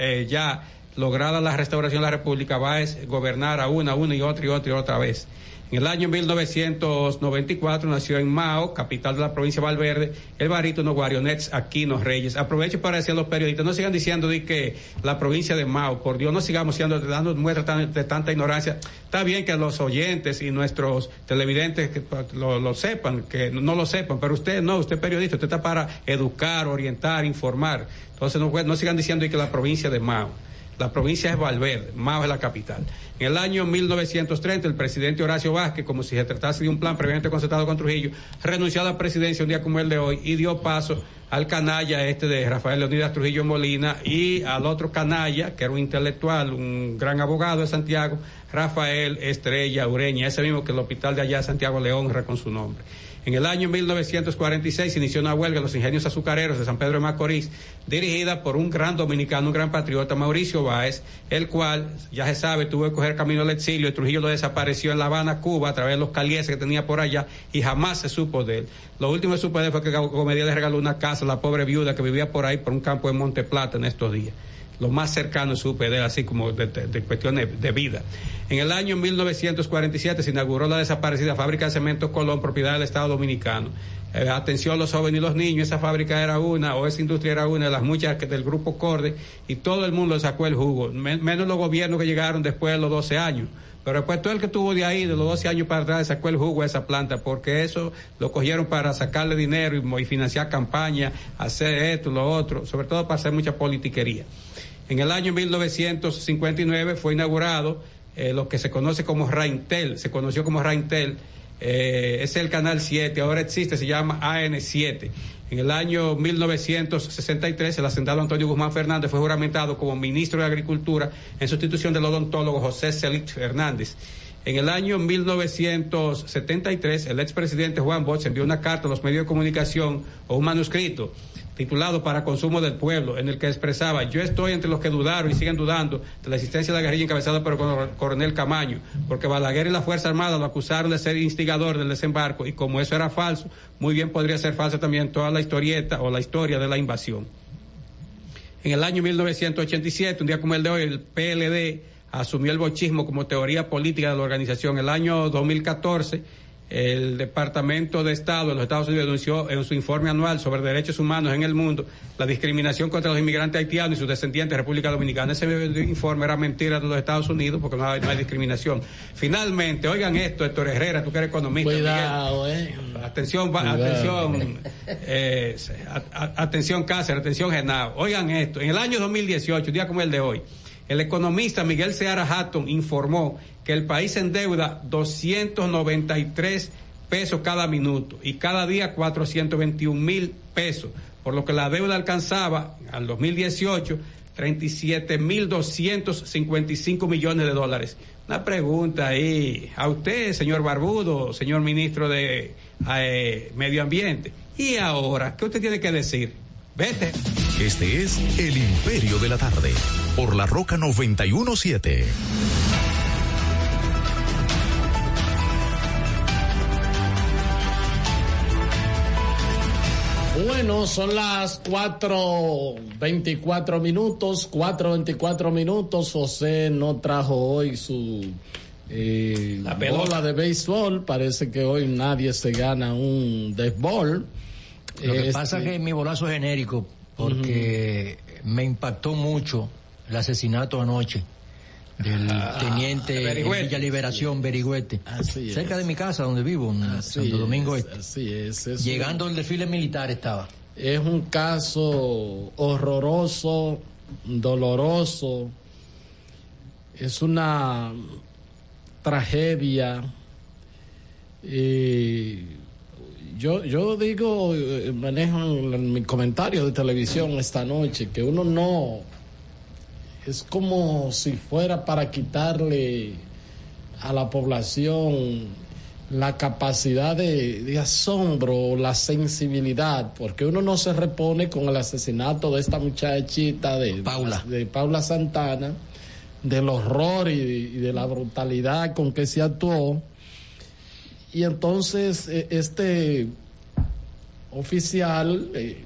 eh, ya lograda la restauración de la República, Báez gobernara una, una y otra y otra y otra vez. En el año 1994 nació en Mao, capital de la provincia de Valverde, el barítono Guarionets Aquino Reyes. Aprovecho para decir a los periodistas, no sigan diciendo de que la provincia de Mao, por Dios, no sigamos siendo, dando muestras de tanta ignorancia. Está bien que los oyentes y nuestros televidentes lo, sepan, que no lo sepan, pero usted no, usted es periodista, usted está para educar, orientar, informar. Entonces no, no sigan diciendo de que la provincia de Mao. La provincia es Valverde, Mao es la capital. En el año 1930, el presidente Horacio Vázquez, como si se tratase de un plan previamente concertado con Trujillo, renunció a la presidencia un día como el de hoy y dio paso al canalla este de Rafael Leonidas Trujillo Molina y al otro canalla, que era un intelectual, un gran abogado de Santiago, Rafael Estrella Ureña, ese mismo que el hospital de allá, Santiago León, con su nombre. En el año 1946 se inició una huelga en los ingenios azucareros de San Pedro de Macorís, dirigida por un gran dominicano, un gran patriota, Mauricio Báez, el cual, ya se sabe, tuvo que coger camino al exilio y Trujillo lo desapareció en La Habana, Cuba, a través de los calieses que tenía por allá y jamás se supo de él. Lo último que supo de él fue que Comedia le regaló una casa a la pobre viuda que vivía por ahí, por un campo de Monte Plata en estos días lo más cercano supe de él, así como de, cuestiones de vida. En el año 1947 se inauguró la desaparecida fábrica de cemento Colón, propiedad del Estado Dominicano. Eh, atención los jóvenes y los niños, esa fábrica era una, o esa industria era una de las muchas que del grupo Corde, y todo el mundo sacó el jugo, Men- menos los gobiernos que llegaron después de los 12 años. Pero después todo el que estuvo de ahí, de los 12 años para atrás, sacó el jugo a esa planta, porque eso lo cogieron para sacarle dinero y, y financiar campañas, hacer esto, lo otro, sobre todo para hacer mucha politiquería. En el año 1959 fue inaugurado eh, lo que se conoce como Raintel, se conoció como Raintel, eh, es el canal 7, ahora existe, se llama AN7. En el año 1963, el hacendado Antonio Guzmán Fernández fue juramentado como ministro de Agricultura en sustitución del odontólogo José Celit Fernández. En el año 1973, el expresidente Juan Bosch envió una carta a los medios de comunicación o un manuscrito titulado Para consumo del pueblo, en el que expresaba, yo estoy entre los que dudaron y siguen dudando de la existencia de la guerrilla encabezada por el coro- coronel Camaño, porque Balaguer y la Fuerza Armada lo acusaron de ser instigador del desembarco y como eso era falso, muy bien podría ser falsa también toda la historieta o la historia de la invasión. En el año 1987, un día como el de hoy, el PLD asumió el bochismo como teoría política de la organización. El año 2014, el Departamento de Estado de los Estados Unidos denunció en su informe anual sobre derechos humanos en el mundo la discriminación contra los inmigrantes haitianos y sus descendientes de República Dominicana. Ese informe era mentira de los Estados Unidos porque no hay, no hay discriminación. Finalmente, oigan esto, Héctor Herrera, tú que eres economista. Cuidado, Miguel. Atención, Cuidado. atención, eh, a- a- atención Cáceres, atención Genao. Oigan esto, en el año 2018, un día como el de hoy, el economista Miguel Seara Hatton informó que el país endeuda 293 pesos cada minuto y cada día 421 mil pesos, por lo que la deuda alcanzaba al 2018 37 mil 255 millones de dólares. Una pregunta ahí a usted, señor Barbudo, señor ministro de eh, Medio Ambiente. ¿Y ahora qué usted tiene que decir? Vete. Este es El Imperio de la Tarde, por la Roca 917. Bueno, son las 4.24 minutos, 4.24 minutos. José no trajo hoy su eh, pelota. bola de béisbol. Parece que hoy nadie se gana un desbol. Lo que Este, pasa es que mi bolazo es genérico, porque me impactó mucho el asesinato anoche del teniente en Berigüete. Villa Liberación, Berigüete. Así es. Cerca de mi casa, donde vivo, en Así Santo es, Domingo Este. Así es. eso. Llegando el desfile militar estaba. Es un caso horroroso, doloroso. Es una tragedia. Y yo, yo digo, eh, manejo en, en mi comentario de televisión esta noche, que uno no, es como si fuera para quitarle a la población la capacidad de, de asombro, la sensibilidad, porque uno no se repone con el asesinato de esta muchachita de Paula, de Paula Santana, del horror y, y de la brutalidad con que se actuó. Y entonces eh, este oficial eh,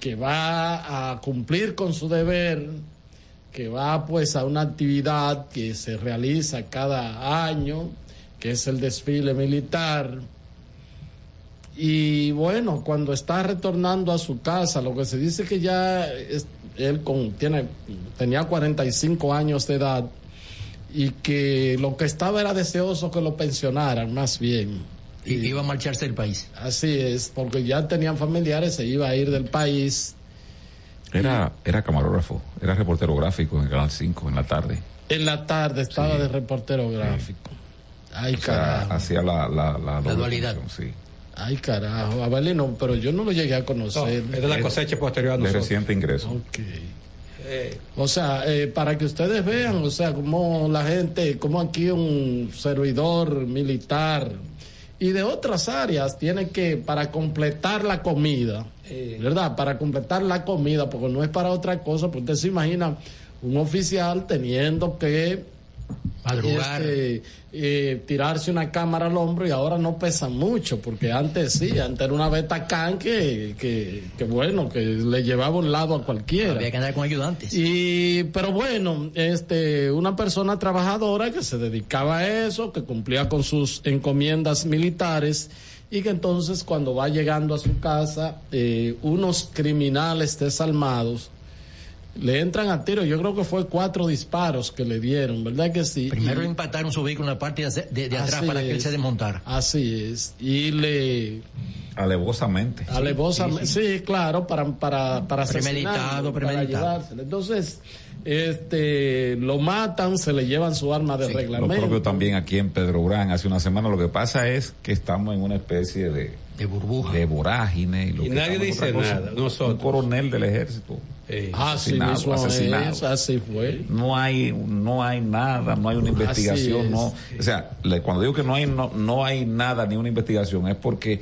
que va a cumplir con su deber, que va pues a una actividad que se realiza cada año, que es el desfile militar. Y bueno, cuando está retornando a su casa, lo que se dice que ya él con, tiene, tenía 45 años de edad y que lo que estaba era deseoso que lo pensionaran, más bien. Y iba a marcharse del país. Así es, porque ya tenían familiares, se iba a ir del país. Era, era camarógrafo, era reportero gráfico en el Canal 5 en la tarde. En la tarde estaba de reportero gráfico. Ay, O sea, carajo. hacía la, la, dualidad. función, sí. Ay, carajo. Abelino, pero yo no lo llegué a conocer. No, es de la cosecha posterior a De nosotros. reciente ingreso. O sea, eh, para que ustedes vean, o sea, como la gente, como aquí un servidor militar y de otras áreas tiene que, para completar la comida, ¿verdad? Para completar la comida, porque no es para otra cosa, pues usted se imagina un oficial teniendo que. Este, eh, tirarse una cámara al hombro y ahora no pesa mucho, porque antes sí, antes era una Betacán que, que, que bueno, que le llevaba un lado a cualquiera. Había que andar con ayudantes. Y, pero bueno, este, una persona trabajadora que se dedicaba a eso, que cumplía con sus encomiendas militares y que entonces cuando va llegando a su casa, eh, unos criminales desalmados le entran a tiro. Yo creo que fue cuatro disparos que le dieron, ¿verdad que sí? Primero Y- impactaron su vehículo en la parte de, de- de atrás para que él se desmontara. Así es. Y le Alevosamente. alevosamente, sí, claro, para para para Premeditado, asesinarlo, para premeditado. llevárselo. Entonces, este lo matan, se le llevan su arma de Lo reglamento. propio también aquí en Pedro Gran hace una semana. Lo que pasa es que estamos en una especie de, de burbuja, de vorágine. Y, lo Y que nadie dice nada, nosotros. Un coronel del ejército. Así mismo asesinado. es, así fue. No hay, no hay nada, no hay una Así investigación, es. no. O sea, le- cuando digo que no hay, no, no hay nada ni una investigación es porque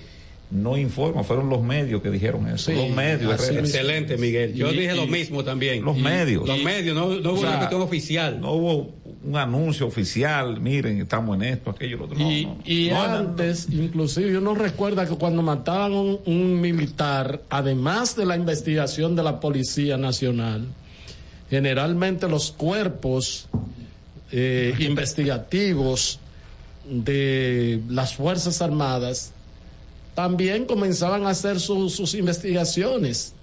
no informa, fueron los medios que dijeron eso. los medios. así Herrera. Excelente, Miguel. Yo Y- dije lo mismo también. Los Y- medios. Los medios, no, no hubo O sea, una cuestión oficial. No hubo un anuncio oficial, miren, estamos en esto, aquello, lo otro. No, Y, no. y No, no, no. antes, inclusive, uno recuerda que cuando mataban un, un militar, además de la investigación de la Policía Nacional, generalmente los cuerpos eh, investigativos de las Fuerzas Armadas también comenzaban a hacer su- sus investigaciones.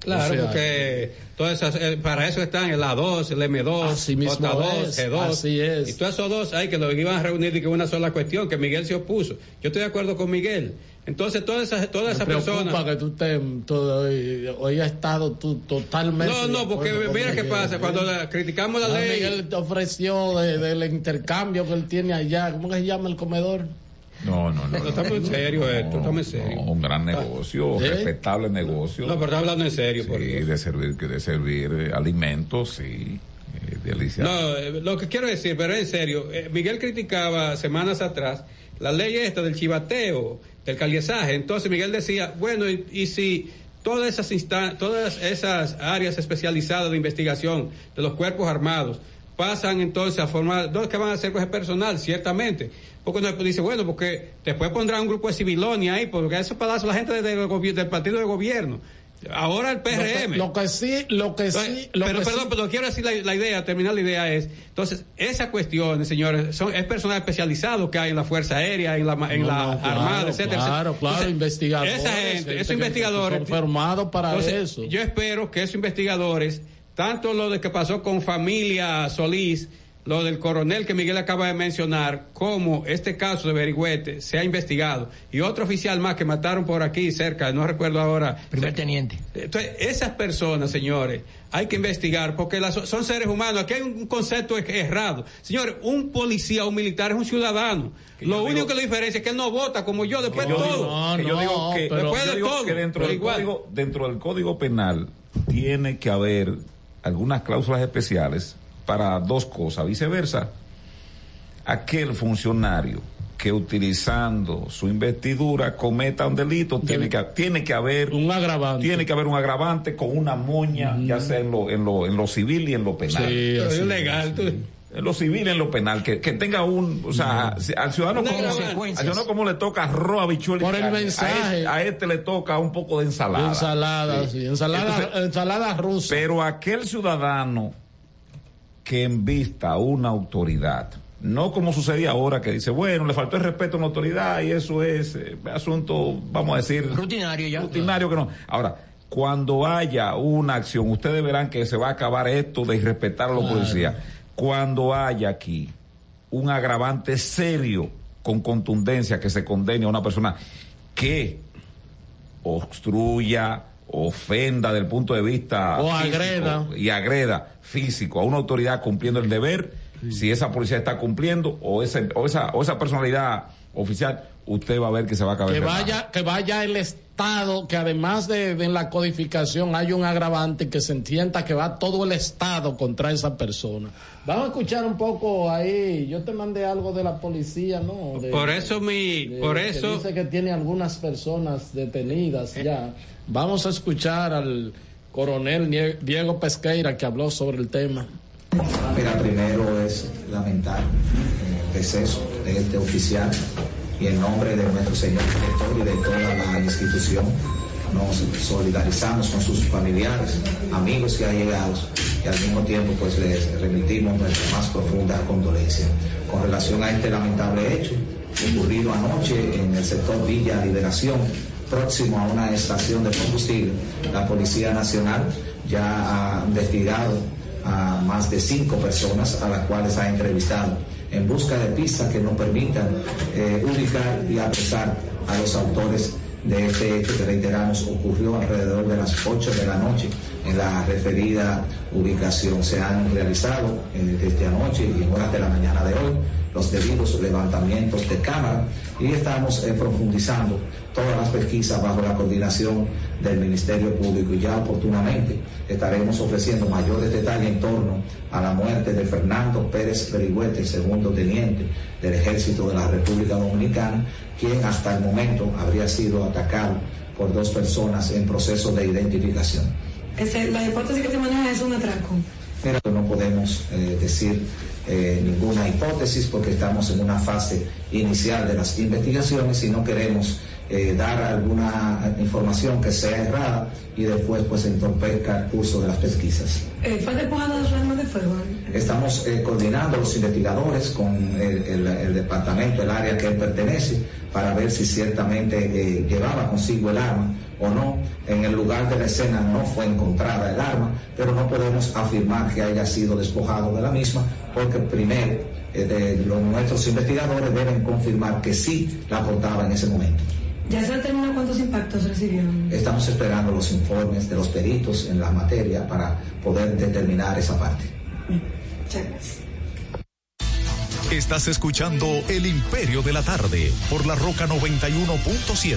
Claro, O sea, porque todas esas, eh, para eso están el A2, el M2, Así mismo J2, es, G2. así es. Y todos esos dos hay que lo iban a reunir y que una sola cuestión, que Miguel se opuso. Yo estoy de acuerdo con Miguel. Entonces, todas esas, todas esas personas. que tú te, todo, hoy, has estado tú totalmente. No, no, porque mira qué pasa, ¿eh? cuando la- criticamos la Ah, ley. Miguel te ofreció de- del intercambio que él tiene allá. ¿Cómo que se llama el comedor? No, no, no. No, estamos en serio, esto, estamos en serio. Un gran negocio, ¿Eh? respetable negocio. No, pero hablando en serio, por Sí, de servir, que de servir eh, alimentos, sí. eh, delicia. No, eh, lo que quiero decir, pero en serio, Miguel criticaba semanas atrás la ley esta del chivateo, del caliezaje. Entonces Miguel decía, bueno, y, y si todas esas instan- todas esas áreas especializadas de investigación de los cuerpos armados pasan entonces a formar. ¿qué van a hacer con ese personal? Ciertamente. Porque uno dice, bueno, porque después pondrán un grupo de civilonia ahí, porque eso para la gente del, del partido de gobierno. Ahora el PRM. Lo que, lo que sí, lo que sí. Lo pero que perdón, sí- pero quiero decir la, la idea, terminar la idea es, entonces, esas cuestiones, señores, son, es personal especializado que hay en la Fuerza Aérea, en la, en No, la no, claro, Armada, etcétera. Claro, claro, Entonces, investigadores. Esa gente, gente esos investigadores. formados para Entonces, eso. Yo espero que esos investigadores, tanto lo de que pasó con familia Solís, lo del coronel que Miguel acaba de mencionar, cómo este caso de Berigüete se ha investigado y otro oficial más que mataron por aquí cerca, no recuerdo ahora. Primer teniente. Entonces, esas personas, señores, hay que investigar porque las- son seres humanos. Aquí hay un concepto er- errado. Señores, un policía o un militar es un ciudadano. Lo único que lo diferencia es que él no vota como yo después de todo. yo digo que, dentro, pero del igual. código, dentro del código penal tiene que haber algunas cláusulas especiales para dos cosas. Viceversa, aquel funcionario que utilizando su investidura cometa un delito, tiene que, tiene que haber un agravante. Tiene que haber un agravante con una moña, ya sea en lo, en lo, en lo civil y en lo penal. Sí, Pero es legal. En lo civil y en lo penal, que, que tenga un, o sea, si- al ciudadano como, al ciudadano como le toca arroz, habichuela y Por el carne, mensaje. A este, a este le toca un poco de ensalada. Ensalada, sí, ensalada, Entonces, ensalada rusa. pero aquel ciudadano que envista a una autoridad, no como sucedía ahora, que dice, bueno, le faltó el respeto a una autoridad y eso es eh, asunto, vamos a decir, Rutinario ya. rutinario que no. Ahora, cuando haya una acción, ustedes verán que se va a acabar esto de irrespetar a los Claro. policías. Cuando haya aquí un agravante serio con contundencia que se condene a una persona que obstruya, ofenda del punto de vista O físico agreda. y agreda físico a una autoridad cumpliendo el deber, si esa policía está cumpliendo o ese, o esa o esa personalidad oficial, usted va a ver que se va a acabar. que vaya que vaya el estado que además de, de la codificación hay un agravante que se entienda que va todo el estado contra esa persona vamos a escuchar un poco ahí. Yo te mandé algo de la policía no De- Por eso mi, de- por que eso. dice que tiene algunas personas detenidas ya. Vamos a escuchar al coronel Diego Pesqueira que habló sobre el tema. Mira, primero es lamentar el deceso de este oficial y en nombre de nuestro señor director y de toda la institución nos solidarizamos con sus familiares, amigos y allegados y al mismo tiempo pues les remitimos nuestra más profunda condolencia con relación a este lamentable hecho ocurrido anoche en el sector Villa Liberación próximo a una estación de combustible. La Policía Nacional ya ha investigado a más de cinco personas a las cuales ha entrevistado en busca de pistas que nos permitan eh, ubicar y apresar a los autores de este hecho que reiteramos ocurrió alrededor de las 8 de la noche en la referida ubicación. Se han realizado eh, desde anoche y en horas de la mañana de hoy los debidos levantamientos de cámara y estamos eh, profundizando todas las pesquisas bajo la coordinación del Ministerio Público y ya oportunamente estaremos ofreciendo mayores detalles en torno a la muerte de Fernando Pérez Perigüete, segundo teniente del Ejército de la República Dominicana, quien hasta el momento habría sido atacado por dos personas en proceso de identificación. La hipótesis que se maneja es un atraco. Pero no podemos eh, decir eh, ninguna hipótesis porque estamos en una fase inicial de las investigaciones y no queremos eh, dar alguna información que sea errada y después pues entorpezca el curso de las pesquisas. Eh, ¿Fue despojado de su arma de fuego? Estamos eh, coordinando los investigadores con el, el- el departamento, el área que él pertenece, para ver si ciertamente eh, llevaba consigo el arma o no. En el lugar de la escena no fue encontrada el arma, pero no podemos afirmar que haya sido despojado de la misma, porque primero eh, de- los, nuestros investigadores deben confirmar que sí la portaba en ese momento. ¿Ya se determinó cuántos impactos recibió? Estamos esperando los informes de los peritos en la materia para poder determinar esa parte. Muchas gracias. Estás escuchando El Imperio de la Tarde por la Roca 91.7.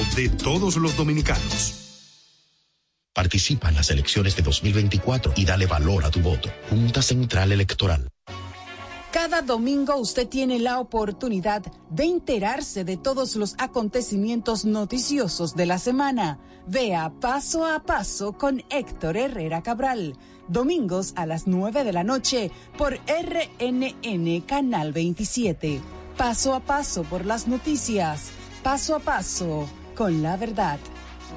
de todos los dominicanos. Participa en las elecciones de 2024 y dale valor a tu voto. Junta Central Electoral. Cada domingo usted tiene la oportunidad de enterarse de todos los acontecimientos noticiosos de la semana. Vea paso a paso con Héctor Herrera Cabral. Domingos a las 9 de la noche por RNN Canal 27. Paso a paso por las noticias. Paso a paso con la verdad.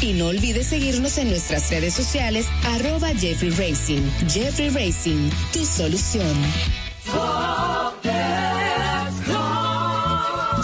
y no olvides seguirnos en nuestras redes sociales, arroba Jeffrey Racing. Jeffrey Racing, tu solución.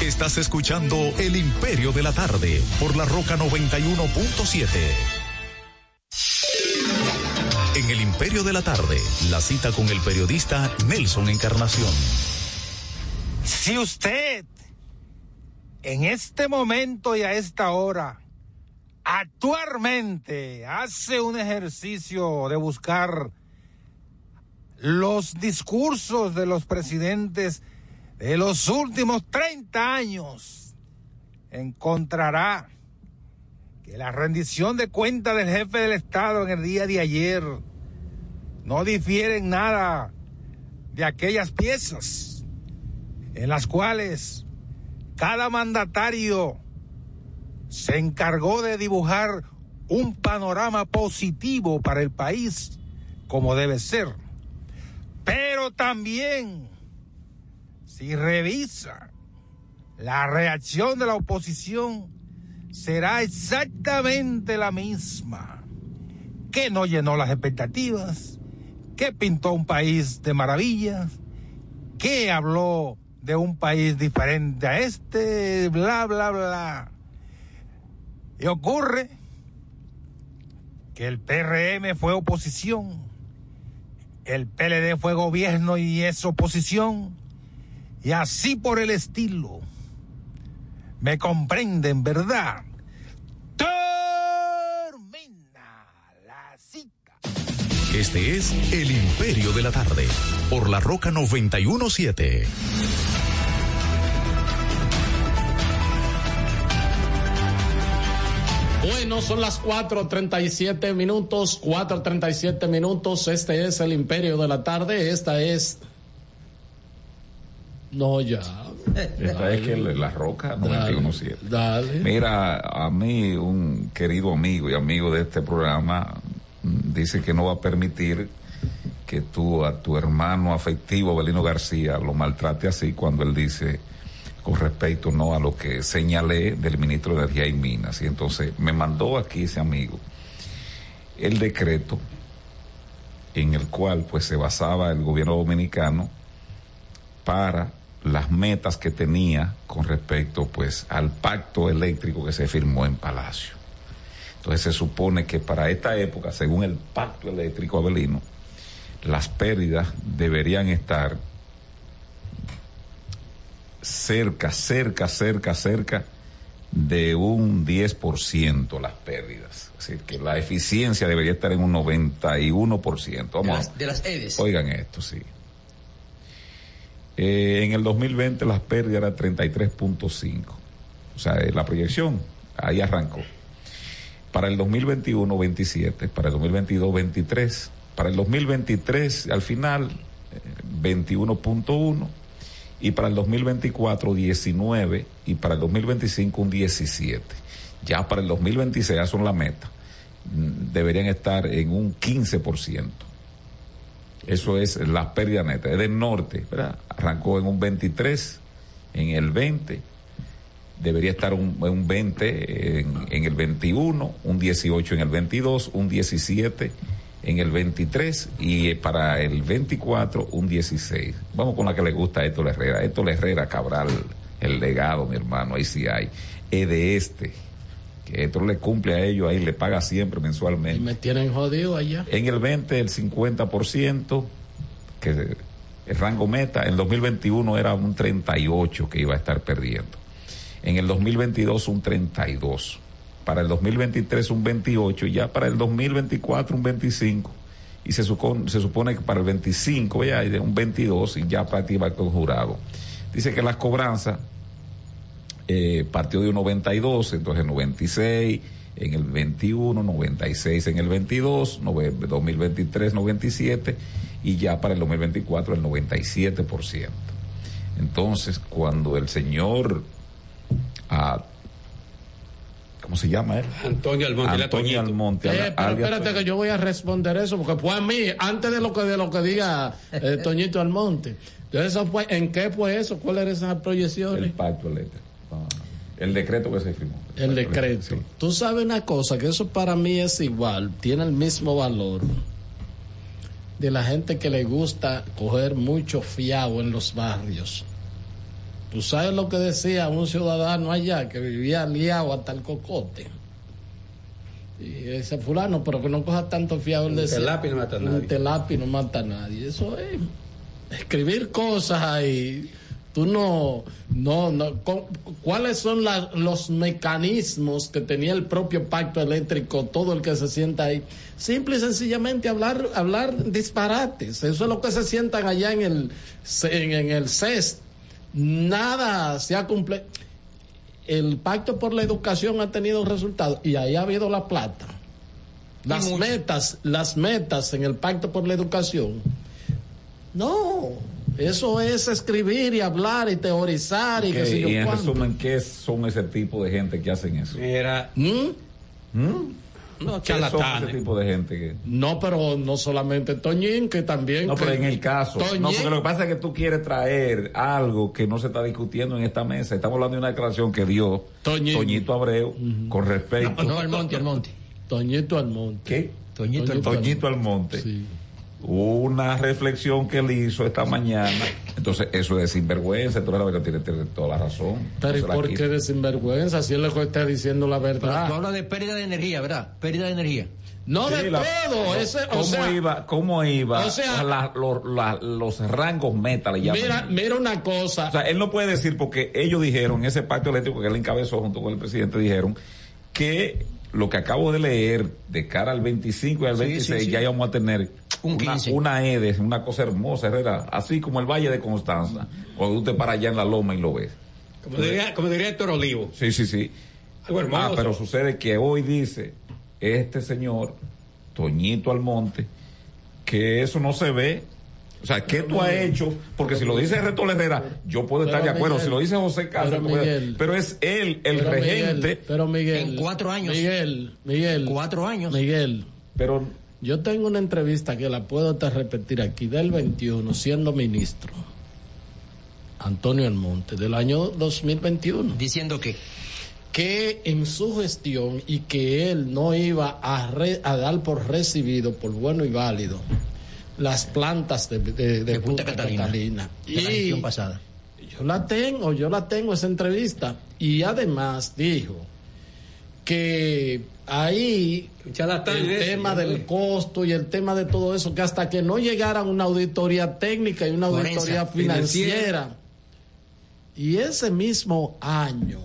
Estás escuchando El Imperio de la Tarde por la Roca 91.7. En El Imperio de la Tarde, la cita con el periodista Nelson Encarnación. Si usted en este momento y a esta hora actualmente hace un ejercicio de buscar los discursos de los presidentes de los últimos 30 años, encontrará que la rendición de cuenta del jefe del Estado en el día de ayer no difiere en nada de aquellas piezas en las cuales cada mandatario se encargó de dibujar un panorama positivo para el país como debe ser. Pero también, si revisa la reacción de la oposición, será exactamente la misma, que no llenó las expectativas, que pintó un país de maravillas, que habló de un país diferente a este, bla, bla, bla. Y ocurre que el PRM fue oposición, el PLD fue gobierno y es oposición, y así por el estilo. Me comprenden, ¿verdad? Este es El Imperio de la Tarde por la Roca 917. Bueno, son las 4.37 minutos, 4.37 minutos. Este es el Imperio de la Tarde. Esta es. No, ya. Esta es que la roca Dale, 917. Dale. Mira, a mí un querido amigo y amigo de este programa mm, dice que no va a permitir que tú a tu hermano afectivo Belino García lo maltrate así cuando él dice con respecto no a lo que señalé del ministro de Energía y Minas. Y entonces me mandó aquí ese amigo el decreto en el cual pues se basaba el gobierno dominicano para las metas que tenía con respecto pues al pacto eléctrico que se firmó en Palacio. Entonces se supone que para esta época, según el pacto eléctrico abelino, las pérdidas deberían estar cerca, cerca, cerca, cerca de un 10% las pérdidas. Es decir, que la eficiencia debería estar en un 91%. Vamos, De las, de las EDES. Oigan esto, sí. Eh, en el 2020 las pérdidas eran 33.5. O sea, eh, la proyección ahí arrancó. Para el 2021, 27. Para el 2022, 23. Para el 2023, al final, eh, 21.1. Y para el 2024, 19. Y para el 2025, un 17. Ya para el 2026, ya son la meta. mm, Deberían estar en un 15%. Eso es la pérdida neta. Es del norte, ¿verdad? Arrancó en un 23, en el 20, debería estar un, un 20 en, en el 21, un 18 en el 22, un 17 en el 23 y eh, para el 24 un 16. Vamos con la que le gusta a Héctor Herrera. Héctor Herrera Cabral, el legado, mi hermano, ahí sí hay. Es de este. Que Héctor le cumple a ellos, ahí le paga siempre mensualmente. Me tienen jodido allá. En el 20 el 50%, que el rango meta, en 2021 era un 38 que iba a estar perdiendo. En el 2022 un 32. Para el 2023 un 28 y ya para el 2024 un 25. Y se, supone, se supone que para el 25 ya hay un 22 y ya para ti va conjurado. Dice que las cobranzas eh, partió de un 92, entonces 96, en el 21, 96 en el 22, nove- 2023, 97 y ya para el 2024 el 97%. Entonces, cuando el señor, ah, ¿cómo se llama él? Antonio Almonte, Antonio. Almonte. Eh, pero espérate que yo voy a responder eso, porque pues a mí, antes de lo que de lo que diga eh, Toñito Almonte, entonces fue, ¿en qué fue eso? ¿Cuáles eran esas proyecciones? el pacto eléctrico. El decreto que se firmó. El decreto. Tú sabes una cosa, que eso para mí es igual, tiene el mismo valor de la gente que le gusta coger mucho fiado en los barrios. Tú sabes lo que decía un ciudadano allá que vivía liado hasta el cocote. Y ese fulano, pero que no coja tanto fiado el Un Este decía. telapi no mata a Un nadie. telapi no mata a nadie. Eso es escribir cosas ahí. Tú no, no, no. ¿Cuáles son la- los mecanismos que tenía el propio pacto eléctrico, todo el que se sienta ahí? Simple y sencillamente hablar, hablar disparates. Eso es lo que se sientan allá en el, en, en el CES. Nada se ha cumplido. El pacto por la educación ha tenido resultados y ahí ha habido la plata. Las metas, las metas en el pacto por la educación. No, eso es escribir y hablar y teorizar y ¿Qué- qué sé yo y en cuánto. resumen, ¿qué son ese tipo de gente que hacen eso? Era. ¿Mm? No, ¿Qué son ese tipo de gente que... No, pero no solamente Toñín, que también. No, que- pero en el caso. Toñín, No, porque lo que pasa es que tú quieres traer algo que no se está discutiendo en esta mesa. Estamos hablando de una declaración que dio Toñito Abreu con respecto. No, Almonte, Almonte. Toñito Almonte. ¿Qué? Toñito Toñito Almonte. Una reflexión que él hizo esta mañana. Entonces, eso es sinvergüenza. Tú eres la que tiene, tiene toda la razón. Pero ¿y por qué de sinvergüenza? Si él le está diciendo la Pero verdad. tú hablas de pérdida de energía, ¿verdad? Pérdida de energía. No Sí, de la- todo. Ese, o ¿Cómo sea, iba? ¿Cómo iba? o sea- la- lo- la- los rangos meta le llaman. mira, mira una cosa. O sea, él no puede decir porque ellos dijeron, en ese pacto eléctrico que él encabezó junto con el presidente, dijeron que lo que acabo de leer de cara al 25 y al Sí, 26 sí, sí. ya íbamos a tener Un una, 15. una EDES, una cosa hermosa, Herrera, así como el Valle de Constanza, cuando tú te paras allá en la loma y lo ves. Como diría, como diría Héctor Olivo. Sí, sí, sí. Algo hermoso. Ah, pero sucede que hoy dice este señor, Toñito Almonte, que eso no se ve. O sea, ¿qué tú has hecho? Porque si lo dice Reto Herrera, yo puedo estar de acuerdo. Miguel, si lo dice José Casas, pero, puede- Miguel, pero es él, el pero regente. Miguel, pero Miguel. En cuatro años. Miguel, Miguel. Cuatro años. Miguel. Pero Yo tengo una entrevista que la puedo hasta repetir aquí del 21, siendo ministro. Antonio Almonte, del año 2021. Diciendo que que en su gestión y que él no iba a, re- a dar por recibido, por bueno y válido, las plantas de, de- de Punta, Catalina. de la gestión pasada. yo la tengo, yo la tengo esa entrevista. Y además dijo que ahí el tema del costo y el tema de todo eso, que hasta que no llegara una auditoría técnica y una auditoría financiera, y ese mismo año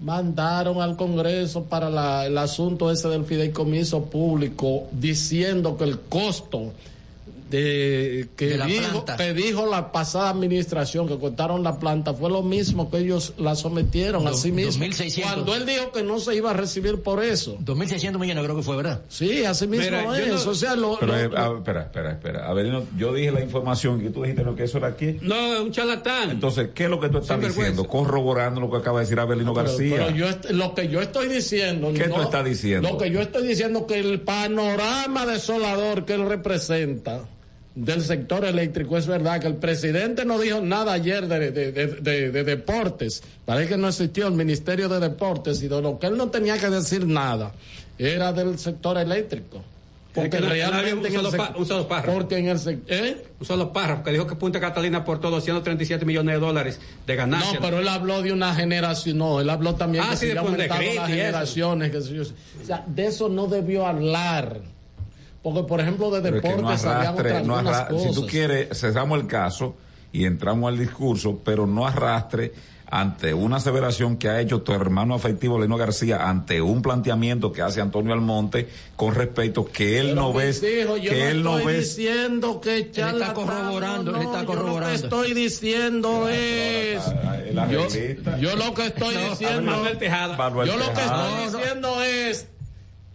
mandaron al Congreso para la- el asunto ese del fideicomiso público diciendo que el costo de que De la dijo, que dijo la pasada administración que cortaron la planta fue lo mismo que ellos la sometieron a Do- sí mismos 2.600. cuando él dijo que no se iba a recibir por eso 2.600 millones creo que fue, ¿verdad? sí así mismo Mira, es no- o sea lo, Pero, lo- eh, ah, espera, espera, espera. Avelino, yo dije la información que tú dijiste lo que eso era aquí. No, un charlatán. Entonces, ¿qué es lo que tú estás diciendo? Corroborando lo que acaba de decir Avelino Pero- García. pero yo est- lo que yo estoy diciendo. ¿Qué tú estás diciendo? Lo que yo estoy diciendo que el panorama desolador que él representa del sector eléctrico es verdad que el presidente no dijo nada ayer de, de, de- de- de deportes. Parece que no existió el Ministerio de Deportes y de lo que él no tenía que decir nada era del sector eléctrico. Porque no- no realmente en un solo sec- pa- un solo párrafo. Porque en el ¿eh? Un solo párrafo que dijo que Punta Catalina aportó 237 millones de dólares de ganancias. No, pero él habló de una generación, no, él habló también Ah, que sí, se de Creta las generaciones, que. O sea, de eso no debió hablar. Porque, por ejemplo, de que no arrastre, no algunas arra- si tú quieres, cerramos el caso y entramos al discurso, pero no arrastre ante una aseveración que ha hecho tu hermano afectivo Leno García ante un planteamiento que hace Antonio Almonte con respecto que él Pero, no ve que no él no estoy ve diciendo que está corroborando, no, él está yo corroborando. Lo que estoy diciendo es. Yo, lo que estoy No, diciendo. Yo lo que estoy diciendo es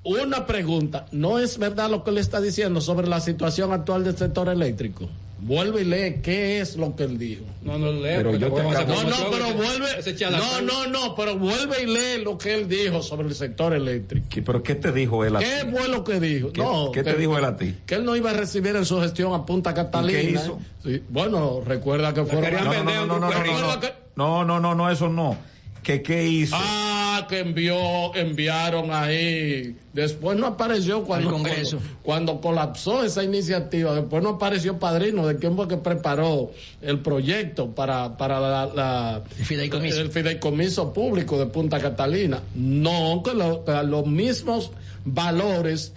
una pregunta. ¿No es verdad lo que él está diciendo sobre la situación actual del sector eléctrico? Vuelve y lee qué es lo que él dijo. No, no leo. Pero porque yo te a No, no, pero vuelve. No, no, no, pero vuelve y lee lo que él dijo sobre el sector eléctrico. ¿Qué- ¿Pero qué te dijo él a ti? ¿Qué fue lo que dijo? ¿Qué- no, qué te que- dijo él a ti? Que él no iba a recibir en su gestión a Punta Catalina. qué hizo? Sí, Bueno, recuerda que fueron. No, no, no, no, no, no, perrito. no, no, no, no, no, no, eso no. ¿Qué, qué hizo? Ah, que envió, enviaron ahí. Después no apareció cuando, Congreso. cuando, cuando colapsó esa iniciativa. Después no apareció padrino de quién fue que preparó el proyecto para, para la, la- El fideicomiso. el fideicomiso público de Punta Catalina. No, que, lo- que los mismos valores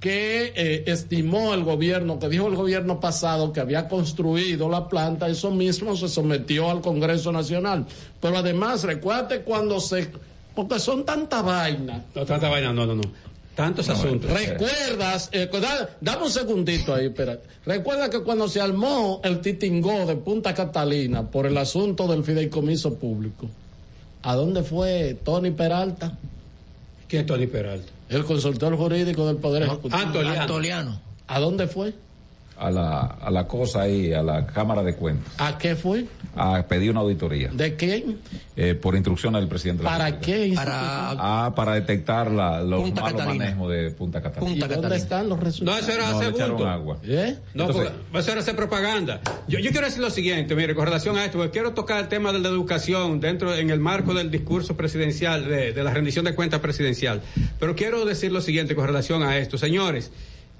que eh, estimó el gobierno, que dijo el gobierno pasado que había construido la planta, eso mismo se sometió al Congreso Nacional. Pero además, recuérdate cuando se... Porque son tanta vaina. No, tanta vaina, no, no, no. Tantos asuntos. ¿Recuerdas? eh, da- dame un segundito ahí, espera. Recuerda que cuando se armó el titingó de Punta Catalina por el asunto del fideicomiso público, ¿a dónde fue Tony Peralta? ¿Quién es Tony Peralta? El consultor jurídico del Poder Ejecutivo. Antoliano. Antoliano. ¿A dónde fue? A la, a la cosa ahí, a la Cámara de Cuentas, ¿A qué fue? a pedir una auditoría ¿De quién? eh, por instrucción del presidente. de la ¿Para qué? Para Ah, para detectar la, los Punta malos Catalina. manejos de Punta Catalina. ¿Y Punta dónde están los No, resultados? eso era No, hacer bulto. agua. ¿Eh? No, Entonces- porque eso era hacer propaganda. Yo, yo quiero decir lo siguiente, mire, con relación a esto, porque quiero tocar el tema de la educación dentro, en el marco del discurso presidencial, de, de la rendición de cuentas presidencial. Pero quiero decir lo siguiente con relación a esto. Señores,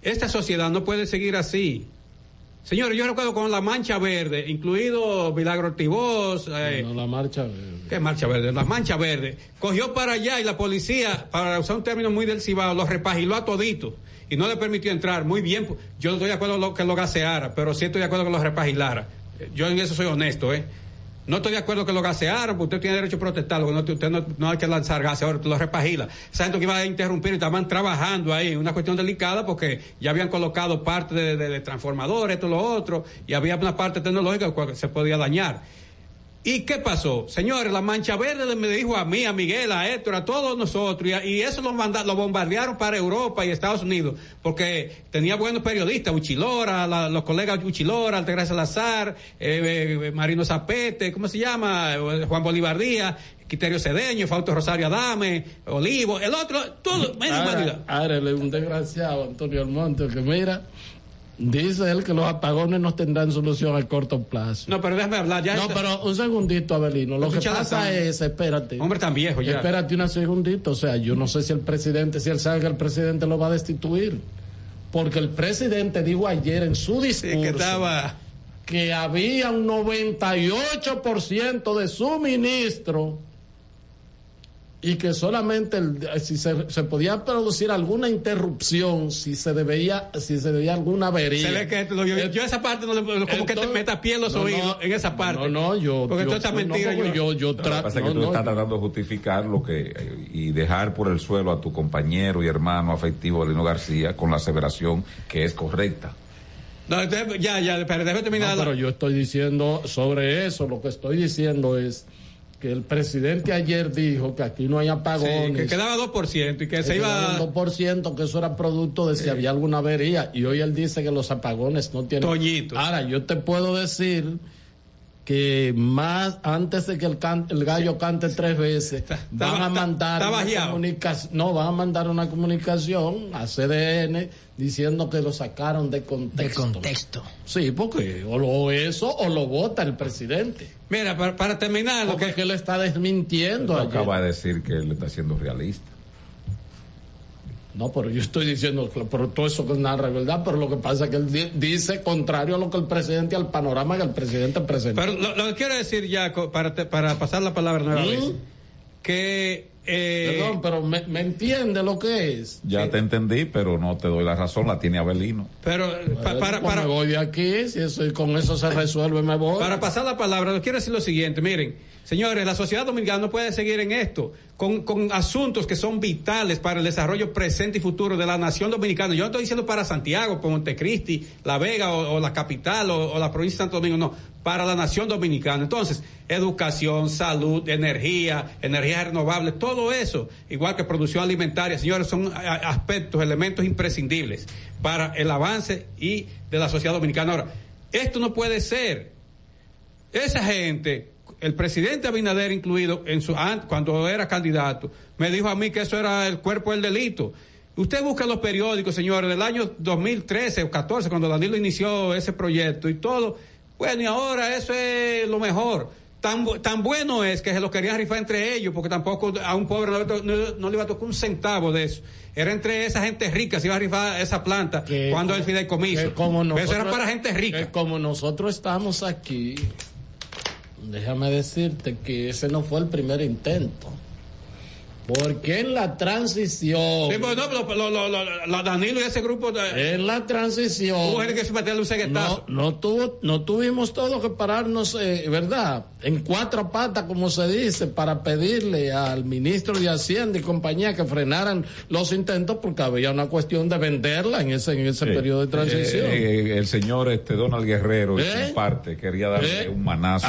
esta sociedad no puede seguir así. Señores, yo recuerdo con la Mancha Verde, incluido Milagro Ortibós, eh, No, la marcha. ¿Qué marcha verde? La mancha verde. Cogió para allá y la policía, para usar un término muy del Cibao, los repagiló a todito y no le permitió entrar. Muy bien, yo no estoy de acuerdo con lo que lo gaseara, pero sí estoy de acuerdo que los repagilara. Yo en eso soy honesto, ¿eh? No estoy de acuerdo que lo gaseara, porque usted tiene derecho a protestarlo, no, usted no, no hay que lanzar gases, ahora lo repagila. Esa gente que iba a interrumpir estaban trabajando ahí, una cuestión delicada porque ya habían colocado parte de transformadores, esto, lo otro, y había una parte tecnológica que se podía dañar. ¿Y qué pasó? Señores, la Mancha Verde me dijo a mí, a Miguel, a Héctor, a todos nosotros, y, a- y eso lo, manda- lo bombardearon para Europa y Estados Unidos, porque tenía buenos periodistas, Uchilora, la- los colegas Uchilora, Altagracia Salazar, eh, eh, Marino Zapete, ¿cómo se llama? Eh, Juan Bolívar Díaz, Quiterio Cedeño, Fausto Rosario Adame, Olivo, el otro, todo, menos. Ahora, un desgraciado, Antonio Almonte, que mira, dice él que los apagones no tendrán solución a corto plazo. No, pero déjame hablar, ya. No, pero un segundito, Abelino. Lo que pasa sangre. es, espérate. Hombre tan viejo ya. Espérate un segundito. O sea, yo no sé si el presidente, si él sabe que el presidente lo va a destituir. Porque el presidente dijo ayer en su discurso que estaba... que había un 98% de su ministro y que solamente el- si se, se podía producir alguna interrupción, si se debía, si se debía alguna avería. Se ve que lo- yo, yo esa parte no le, como que te, Entonces- me tapé los No, no, oídos en esa parte. No, no, yo. Porque yo- esa no, mentira yo, yo, yo Lo que trato. pasa es que tú no, estás tratando de justificar lo que y dejar por el suelo a tu compañero y hermano afectivo Elino García con la aseveración que es correcta. No, entonces, ya, ya, pero déjame terminar. No, pero yo estoy diciendo sobre eso, lo que estoy diciendo es que el presidente ayer dijo que aquí no hay apagones. Sí, que quedaba 2% y que se iba- quedaba un 2%, que eso era producto de si había alguna avería. Y hoy él dice que los apagones no tienen. Toñitos. Ahora, yo te puedo decir que más antes de que el, can- el gallo cante tres veces, van a mandar está una comunicación, no, van a mandar una comunicación a CDN diciendo que lo sacaron de contexto. De contexto. Sí, porque o, lo- eso o lo vota el presidente. Mira, para, para terminar, lo Porque que, él está desmintiendo acaba de decir que él está siendo realista. No, pero yo estoy diciendo, pero todo eso que es narra, ¿verdad? Pero lo que pasa es que él di- dice contrario a lo que el presidente, al panorama que el presidente presenta. pero lo, lo que quiero decir ya, para, te- para pasar la palabra nueva ¿Mm? vez, que... Eh, Perdón, pero me, me entiende lo que es. Ya te entendí, pero no te doy la razón, la tiene Abelino. pero pa- Bueno, para, pues para, me voy de aquí, si eso, y con eso se resuelve, me voy. Para pasar la palabra, quiero decir lo siguiente, miren, señores, la sociedad dominicana no puede seguir en esto, con, con asuntos que son vitales para el desarrollo presente y futuro de la nación dominicana. Yo no estoy diciendo para Santiago, para Montecristi, La Vega o, la capital o, la provincia de Santo Domingo, no, para la nación dominicana. Entonces, educación, salud, energía, energías renovables, todo eso, igual que producción alimentaria, señores, son aspectos, elementos imprescindibles para el avance y de la sociedad dominicana. Ahora, esto no puede ser esa gente, el presidente Abinader incluido, en su, an- cuando era candidato, me dijo a mí que eso era el cuerpo del delito. Usted busca los periódicos, señores, del año 2013 o 14, cuando Danilo inició ese proyecto y todo. Bueno, y ahora eso es lo mejor. Tan, tan bueno es que se lo querían rifar entre ellos, porque tampoco a un pobre no, le to- no- no le iba a tocar un centavo de eso. Era entre esa gente rica, se iba a rifar esa planta cuando el fideicomiso. como Pero eso era nosotros- para gente rica. como nosotros estamos aquí, déjame decirte que ese no fue el primer intento. Porque en la transición. Sí, pues no, pero lo, lo, lo- lo- Danilo y ese grupo de, En la transición. hubo gente que se metió un ceguetazo. No, no, tuvo, no tuvimos todos que pararnos, eh, ¿verdad? En cuatro patas, como se dice, para pedirle al ministro de Hacienda y compañía que frenaran los intentos porque había una cuestión de venderla en ese, en ese Sí. periodo de transición. Eh, eh, el señor este Donald Guerrero, ¿Eh? en su parte, quería darle ¿Eh? un manazo.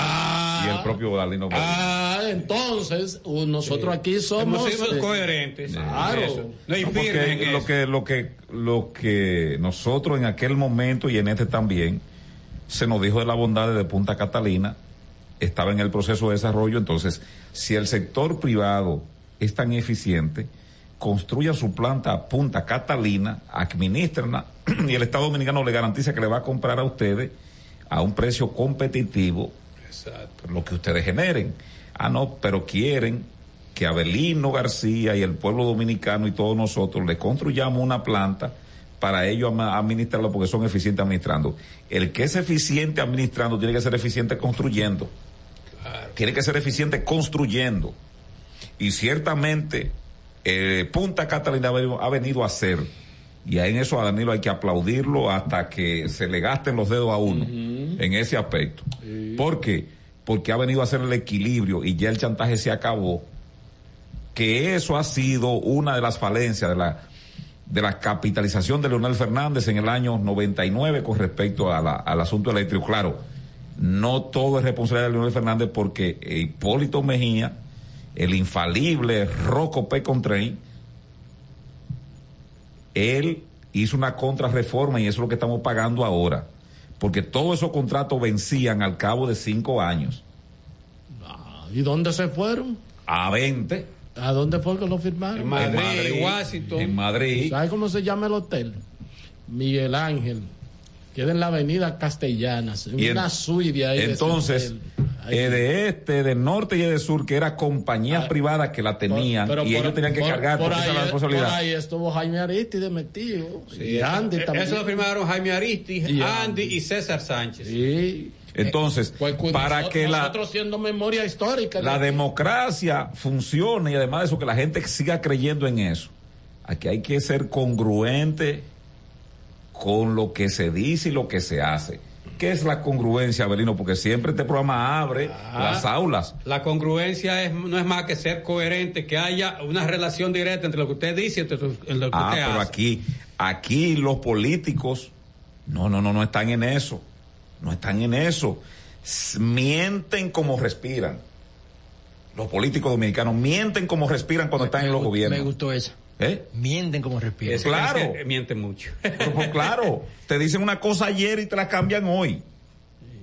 y el propio Guerrero. Ah, entonces, uh, nosotros aquí somos. Coherentes. Claro. en eso. No No, firmes porque en lo eso. que, lo que, lo que nosotros en aquel momento y en este también se nos dijo de la bondad de Punta Catalina, estaba en el proceso de desarrollo, entonces, si el sector privado es tan eficiente, construya su planta a Punta Catalina, administrenla, y el Estado Dominicano le garantiza que le va a comprar a ustedes a un precio competitivo lo que ustedes generen. Ah, no, pero quieren que Abelino García y el pueblo dominicano y todos nosotros le construyamos una planta para ellos administrarlo porque son eficientes administrando. El que es eficiente administrando tiene que ser eficiente construyendo. Tiene que ser eficiente construyendo. Y ciertamente eh, Punta Catalina ha venido- ha venido a ser, y en eso a Danilo hay que aplaudirlo hasta que se le gasten los dedos a uno en ese aspecto. ¿Por qué? Porque ha venido a hacer el equilibrio y ya el chantaje se acabó. Que eso ha sido una de las falencias de la, de la capitalización de Leonel Fernández en el año 99 con respecto a la- al asunto eléctrico. Claro, no todo es responsabilidad de Leonel Fernández porque Hipólito Mejía, el infalible Rocco P. Contrain, él hizo una contrarreforma y eso es lo que estamos pagando ahora. Porque todos esos contratos vencían al cabo de cinco años. ¿Y dónde se fueron? A 20. ¿A dónde fue que lo firmaron? En Madrid, Washington. En Madrid. ¿Sabe cómo se llama el hotel? Miguel Ángel. Queda en la avenida Castellanas. en Y en- una suite ahí. de entonces, hotel. eh, de este, de norte y de sur, que era compañías privadas que la tenían Pero y por- ellos tenían que por- cargar por porque esa ahí, era la por responsabilidad. ahí estuvo Jaime Aristide metido. Sí, y Andy eso- también. Eso lo firmaron Jaime Aristi, Y Andy y César Sánchez. Sí. Entonces, para Noso- que la, Nosotros siendo memoria histórica. la ¿no? democracia funcione y además de eso, que la gente siga creyendo en eso, aquí hay que ser congruente con lo que se dice y lo que se hace. ¿Qué es la congruencia, Abelino? Porque siempre este programa abre Ah. las aulas. La congruencia es, no es más que ser coherente, que haya una relación directa entre lo que usted dice y entre lo que Ah, usted pero hace. aquí, aquí los políticos, no, no, no, no están en eso. No están en eso. Mienten como respiran. Los políticos dominicanos mienten como respiran cuando están en los gobiernos. Me gustó esa. ¿Eh? Mienten como respiran. Claro. es que miente mucho. Pero, pues, claro, te dicen una cosa ayer y te la cambian hoy.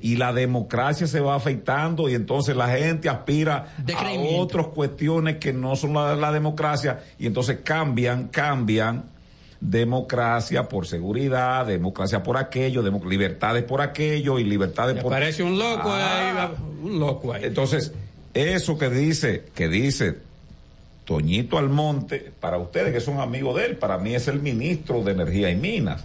Y la democracia se va afectando y entonces la gente aspira a otras cuestiones que no son la, la democracia y entonces cambian, cambian democracia por seguridad, democracia por aquello, libertades por aquello y libertades Y por... aparece un loco Ah. ahí, un loco ahí. Entonces, eso que dice, que dice Toñito Almonte, para ustedes que son amigos de él, para mí es el ministro de Energía y Minas.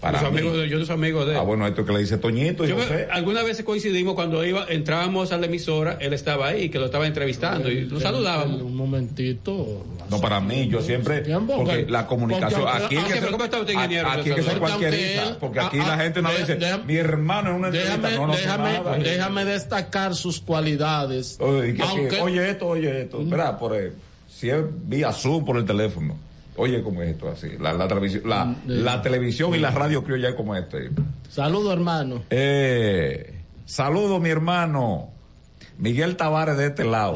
Para Yo soy mí. amigo de- yo soy amigo de él. Ah, bueno, esto que le dice Toñito y Yo me- José. algunas veces coincidimos cuando iba, entrábamos a la emisora, él estaba ahí, que lo estaba entrevistando y lo saludábamos. Un momentito. No, para mí, yo siempre, porque la comunicación, porque- aquí es Ah, que, pero ¿cómo está usted, ingeniero? aquí es que se cualquieriza, él- porque aquí ah, la gente no dice, mi hermano en una entrevista, no, no sé déjame, déjame destacar sus cualidades. Oye, esto, oye esto, espera, por eh, si es vía Zoom por el teléfono. Oye, como es esto así. La, la televisión, la, Mm, la televisión y la radio criolla es como este. Saludo, hermano. Eh, saludo, mi hermano. Miguel Tavares de este lado.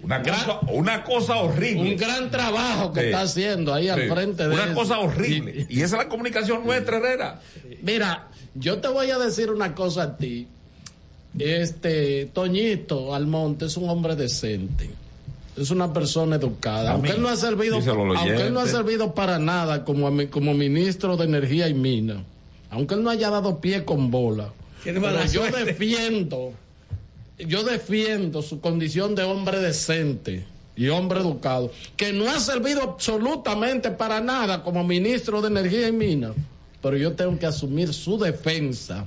Una, cosa, una cosa horrible. Un gran trabajo que Sí. está haciendo ahí al frente de Una eso. cosa horrible. Y esa es la comunicación nuestra, Herrera. Mira, yo te voy a decir una cosa a ti. Este Toñito Almonte es un hombre decente. Es una persona educada. A Aunque mí, él no ha servido, aunque él no ha servido para nada como, como ministro de Energía y Mina, aunque él no haya dado pie con bola, pero yo suerte. defiendo, yo defiendo su condición de hombre decente y hombre educado, que no ha servido absolutamente para nada como ministro de Energía y Mina, pero yo tengo que asumir su defensa.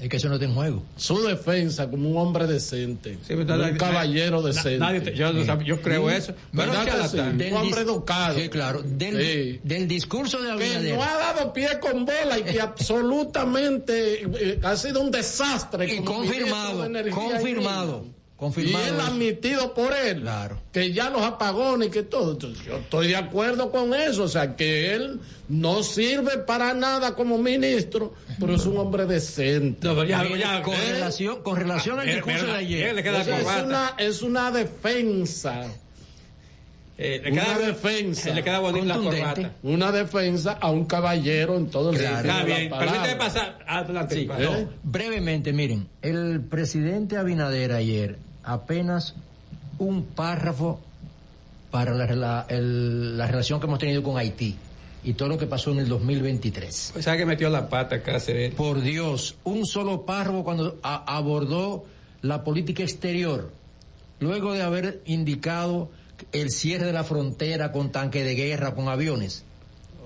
Es que eso no está en juego. Su defensa como un hombre decente, como un nadie- caballero na- decente. nadie te- yo sab- yo creo Sí. eso. ¿Verdad Pero que sí? Un hombre educado. Sí, claro. Del, Sí. del discurso de que Abinader. no ha dado pie con bola y que absolutamente eh, ha sido un desastre. Y confirmado, confirmado. Confirmado Y él admitido por él. Claro. Que ya los apagones y que todo. Entonces, yo estoy de acuerdo con eso. O sea, que él no sirve para nada como ministro, pero es un hombre decente. No, pero ya- Mire, ya- con, ¿eh? relación, con relación al Mira, discurso de ayer. él le queda O sea, es, una, es una defensa. Eh, le una queda- defensa. Le queda bonita la corbata. Una defensa a un caballero en todo el Claro. sentido Está bien, permíteme pasar adelante. Sí, no, ¿Eh? brevemente, miren, el presidente Abinader ayer apenas un párrafo para la, el- la relación que hemos tenido con Haití y todo lo que pasó en el 2023. Pues sabe que metió la pata Cáceres. Por Dios, un solo párrafo cuando a- abordó la política exterior, luego de haber indicado el cierre de la frontera con tanque de guerra, con aviones.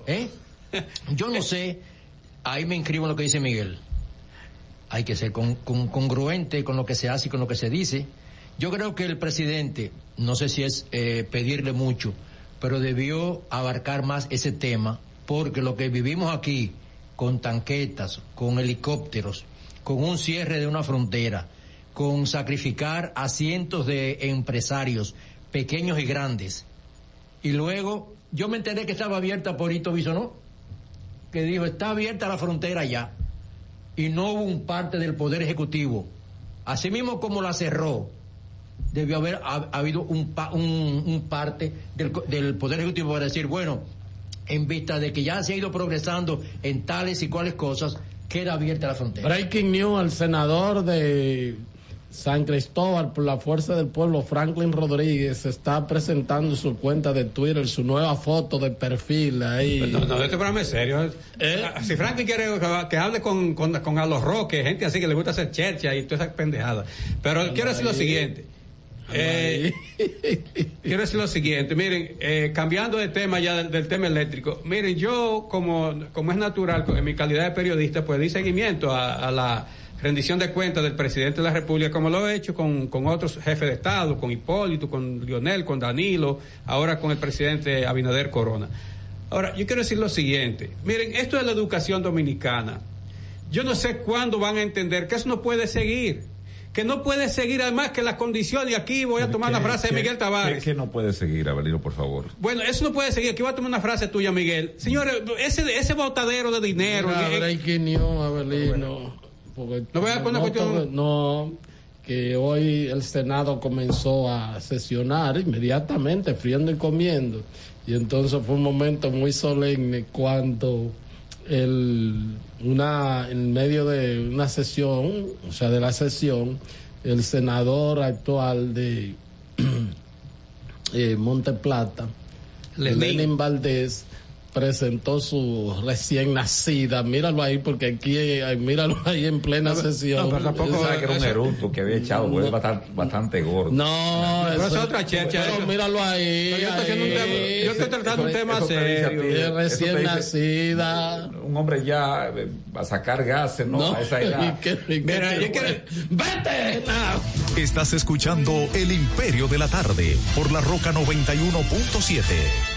¿Eh? Yo no sé, ahí me inscribo en lo que dice Miguel. Hay que ser con- con- congruente con lo que se hace y con lo que se dice. Yo creo que el presidente, no sé si es eh, pedirle mucho, pero debió abarcar más ese tema, porque lo que vivimos aquí, con tanquetas, con helicópteros, con un cierre de una frontera, con sacrificar a cientos de empresarios, pequeños y grandes, y luego yo me enteré que estaba abierta por Hito Bisonó, que dijo, está abierta la frontera ya, y no hubo un parte del Poder Ejecutivo, así mismo como la cerró, debió haber ha- habido un, pa- un, un parte del, co- del Poder Ejecutivo para decir, bueno, en vista de que ya se ha ido progresando en tales y cuales cosas, queda abierta la frontera. Breaking news, el senador de San Cristóbal, por la fuerza del pueblo, Franklin Rodríguez está presentando su cuenta de Twitter, su nueva foto de perfil ahí. No, no, este programa es serio. ¿Eh? Si Franklin quiere que, que hable con, con, con a los roques, gente así que le gusta hacer chercha y toda esa pendejada. Pero quiero decir lo siguiente. Eh, quiero decir lo siguiente, miren, eh, cambiando de tema ya del, tema eléctrico, miren, yo como, como es natural, en mi calidad de periodista, pues di seguimiento a, a la rendición de cuentas del presidente de la República, como lo he hecho con, con otros jefes de Estado, con Hipólito, con Lionel, con Danilo, ahora con el presidente Abinader Corona. Ahora, yo quiero decir lo siguiente, miren, esto es la educación dominicana. Yo no sé cuándo van a entender que eso no puede seguir que no puede seguir además que las condiciones, y aquí voy a tomar ¿Qué, una frase qué, de Miguel Tavares. ¿qué, ¿Qué, no puede seguir, Abelino, por favor? Bueno, eso no puede seguir, aquí voy a tomar una frase tuya, Miguel. Señores, ese, ese botadero de dinero. Mira, eh, breaking news, Abelino. Porque no voy a poner cuestión. No, que hoy el Senado comenzó a sesionar inmediatamente, friendo y comiendo. Y entonces fue un momento muy solemne cuando el, una, en medio de una sesión, o sea, de la sesión, el senador actual de eh, Monte Plata, Lenín Valdés, presentó su recién nacida. Míralo ahí, porque aquí, eh, míralo ahí en plena no, sesión. No, pero tampoco era que era un eructo que había echado, no, bastante, bastante gordo. No, pero eso es otra checha. Pero míralo ahí. Yo estoy, ahí, un tema, yo estoy tratando un tema serio. recién nacida. Un hombre ya a sacar gases, ¿no? A esa edad. ¿Qué, qué, Mira, yo quiero... ¡Vete! No. Estás escuchando El Imperio de la Tarde por la Roca 91.7.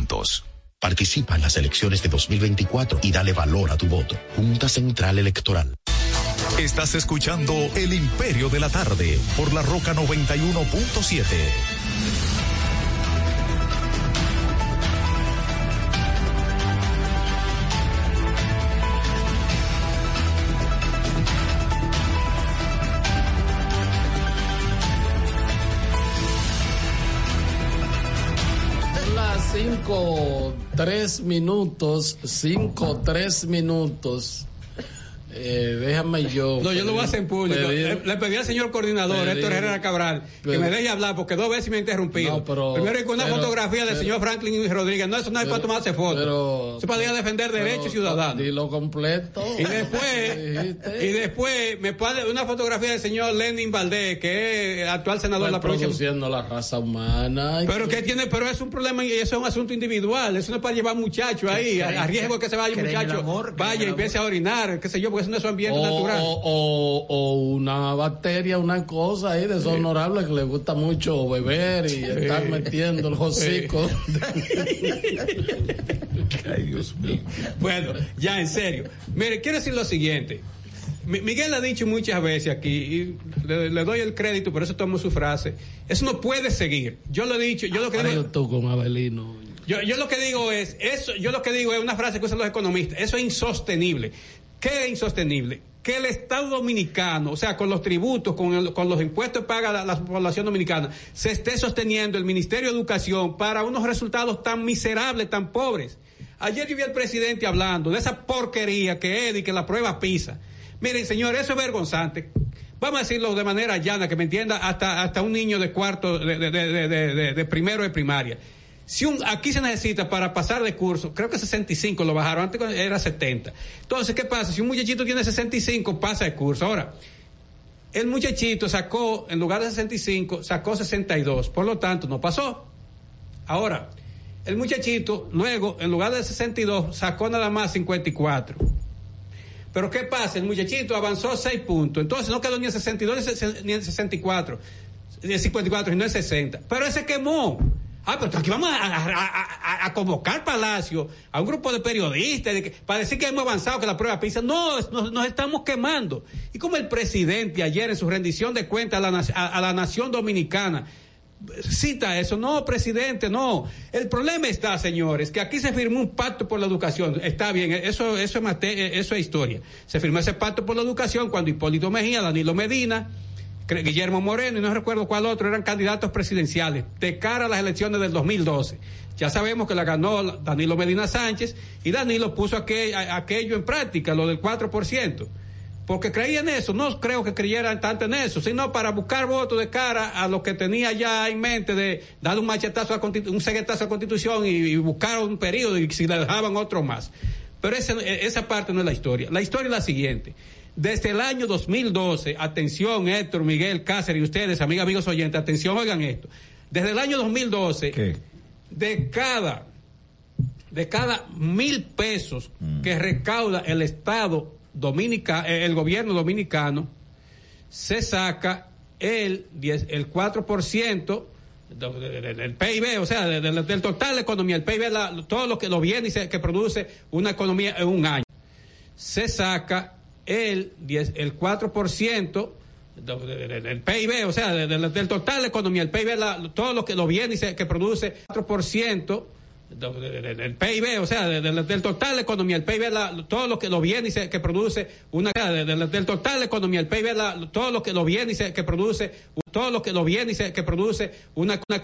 Participa en las elecciones de 2024 y dale valor a tu voto. Junta Central Electoral. Estás escuchando El Imperio de la Tarde por la Roca 91.7. tres minutos, cinco, tres minutos. Eh, déjame yo. No, yo lo voy a hacer en público. pedir- Le, le pedí al señor coordinador, pedir- Héctor Herrera Cabral, que me deje hablar porque dos veces me ha interrumpido. No, pero- Primero y con una pero- fotografía del pero- señor Franklin y Rodríguez. No, eso no es para tomarse fotos. Se podría defender derechos ciudadanos. Dilo completo. Y después, y después me pone una fotografía del señor Lenin Valdés, que es actual senador de la provincia. produciendo la raza humana. Pero que tiene, pero es un problema y eso es un asunto individual. Eso no es para llevar muchachos ahí, a, a riesgo que se vaya el muchacho, amor, vaya y el empiece a orinar, qué sé yo, porque eso es su ambiente o, natural. o- o una bacteria, una cosa ahí deshonorable que le gusta mucho beber y estar metiendo el hocico. Ay, Dios mío. Bueno, ya en serio. Mire, quiero decir lo siguiente. Mi- Miguel ha dicho muchas veces aquí, y le, le doy el crédito, por eso tomo su frase. Eso no puede seguir. Yo lo he dicho, yo lo que digo. tú con Abelino. Yo, yo lo que digo es, eso, yo lo que digo es una frase que usan los economistas, eso es insostenible. ¿Qué es insostenible? Que el Estado dominicano, o sea, con los tributos, con, los impuestos que paga la, la población dominicana, se esté sosteniendo el Ministerio de Educación para unos resultados tan miserables, tan pobres. Ayer yo vi al presidente hablando de esa porquería que es y que la prueba PISA. Miren, señor, eso es vergonzante. Vamos a decirlo de manera llana, que me entienda hasta, hasta un niño de cuarto, de- de- de- de primero de primaria. Si un, aquí se necesita para pasar de curso, creo que 65 lo bajaron, antes era 70. Entonces, ¿qué pasa? Si un muchachito tiene 65, pasa de curso. Ahora, el muchachito sacó, en lugar de 65, sacó 62. Por lo tanto, no pasó. Ahora, el muchachito, luego, en lugar de 62, sacó nada más 54. Pero ¿qué pasa? El muchachito avanzó 6 puntos. Entonces no quedó ni en 62 ni en ses- ni en 64. Ni en 54, sino en 60. Pero ese quemó. Ah, pero aquí vamos a, convocar Palacio a un grupo de periodistas para decir que hemos avanzado, que la prueba PISA. No, nos, estamos quemando. Y como el presidente ayer en su rendición de cuentas a la, a- la nación dominicana cita eso. No, presidente, no. El problema está, señores, que aquí se firmó un pacto por la educación. Está bien, eso, eso, es, eso es historia. Se firmó ese pacto por la educación cuando Hipólito Mejía, Danilo Medina, Guillermo Moreno y no recuerdo cuál otro eran candidatos presidenciales de cara a las elecciones del 2012. Ya sabemos que la ganó Danilo Medina Sánchez y Danilo puso aquello en práctica, lo del 4% porque creían eso, no creo que creyeran tanto en eso, sino para buscar votos de cara a lo que tenía ya en mente de dar un machetazo, a un ceguetazo a la constitución y, buscar un periodo y si le dejaban otro más. Pero esa parte no es la historia. La historia es la siguiente. Desde el año 2012, atención Héctor, Miguel, Cáceres y ustedes, amigas, amigos oyentes, atención, oigan esto. Desde el año 2012, de cada, de cada mil pesos que recauda el Estado dominicano, el gobierno dominicano, se saca el 10, el 4% de- de- de- del PIB, o sea, de- de- del total de la economía, el PIB, la- todo lo que lo viene y se- que produce una economía en un año. Se saca el 10, el 4% de- de- de- del PIB, o sea, de- de- del total de la economía, el PIB, la- todo lo que lo viene y se- que produce 4% de- de- de- del PIB, o sea, de- de- del total de la economía, el PIB, la- todo lo que lo viene y se- que produce una de- de- del total de la economía, el PIB, la- todo lo que lo viene y se- que produce todo lo que lo y se- que produce una, una economía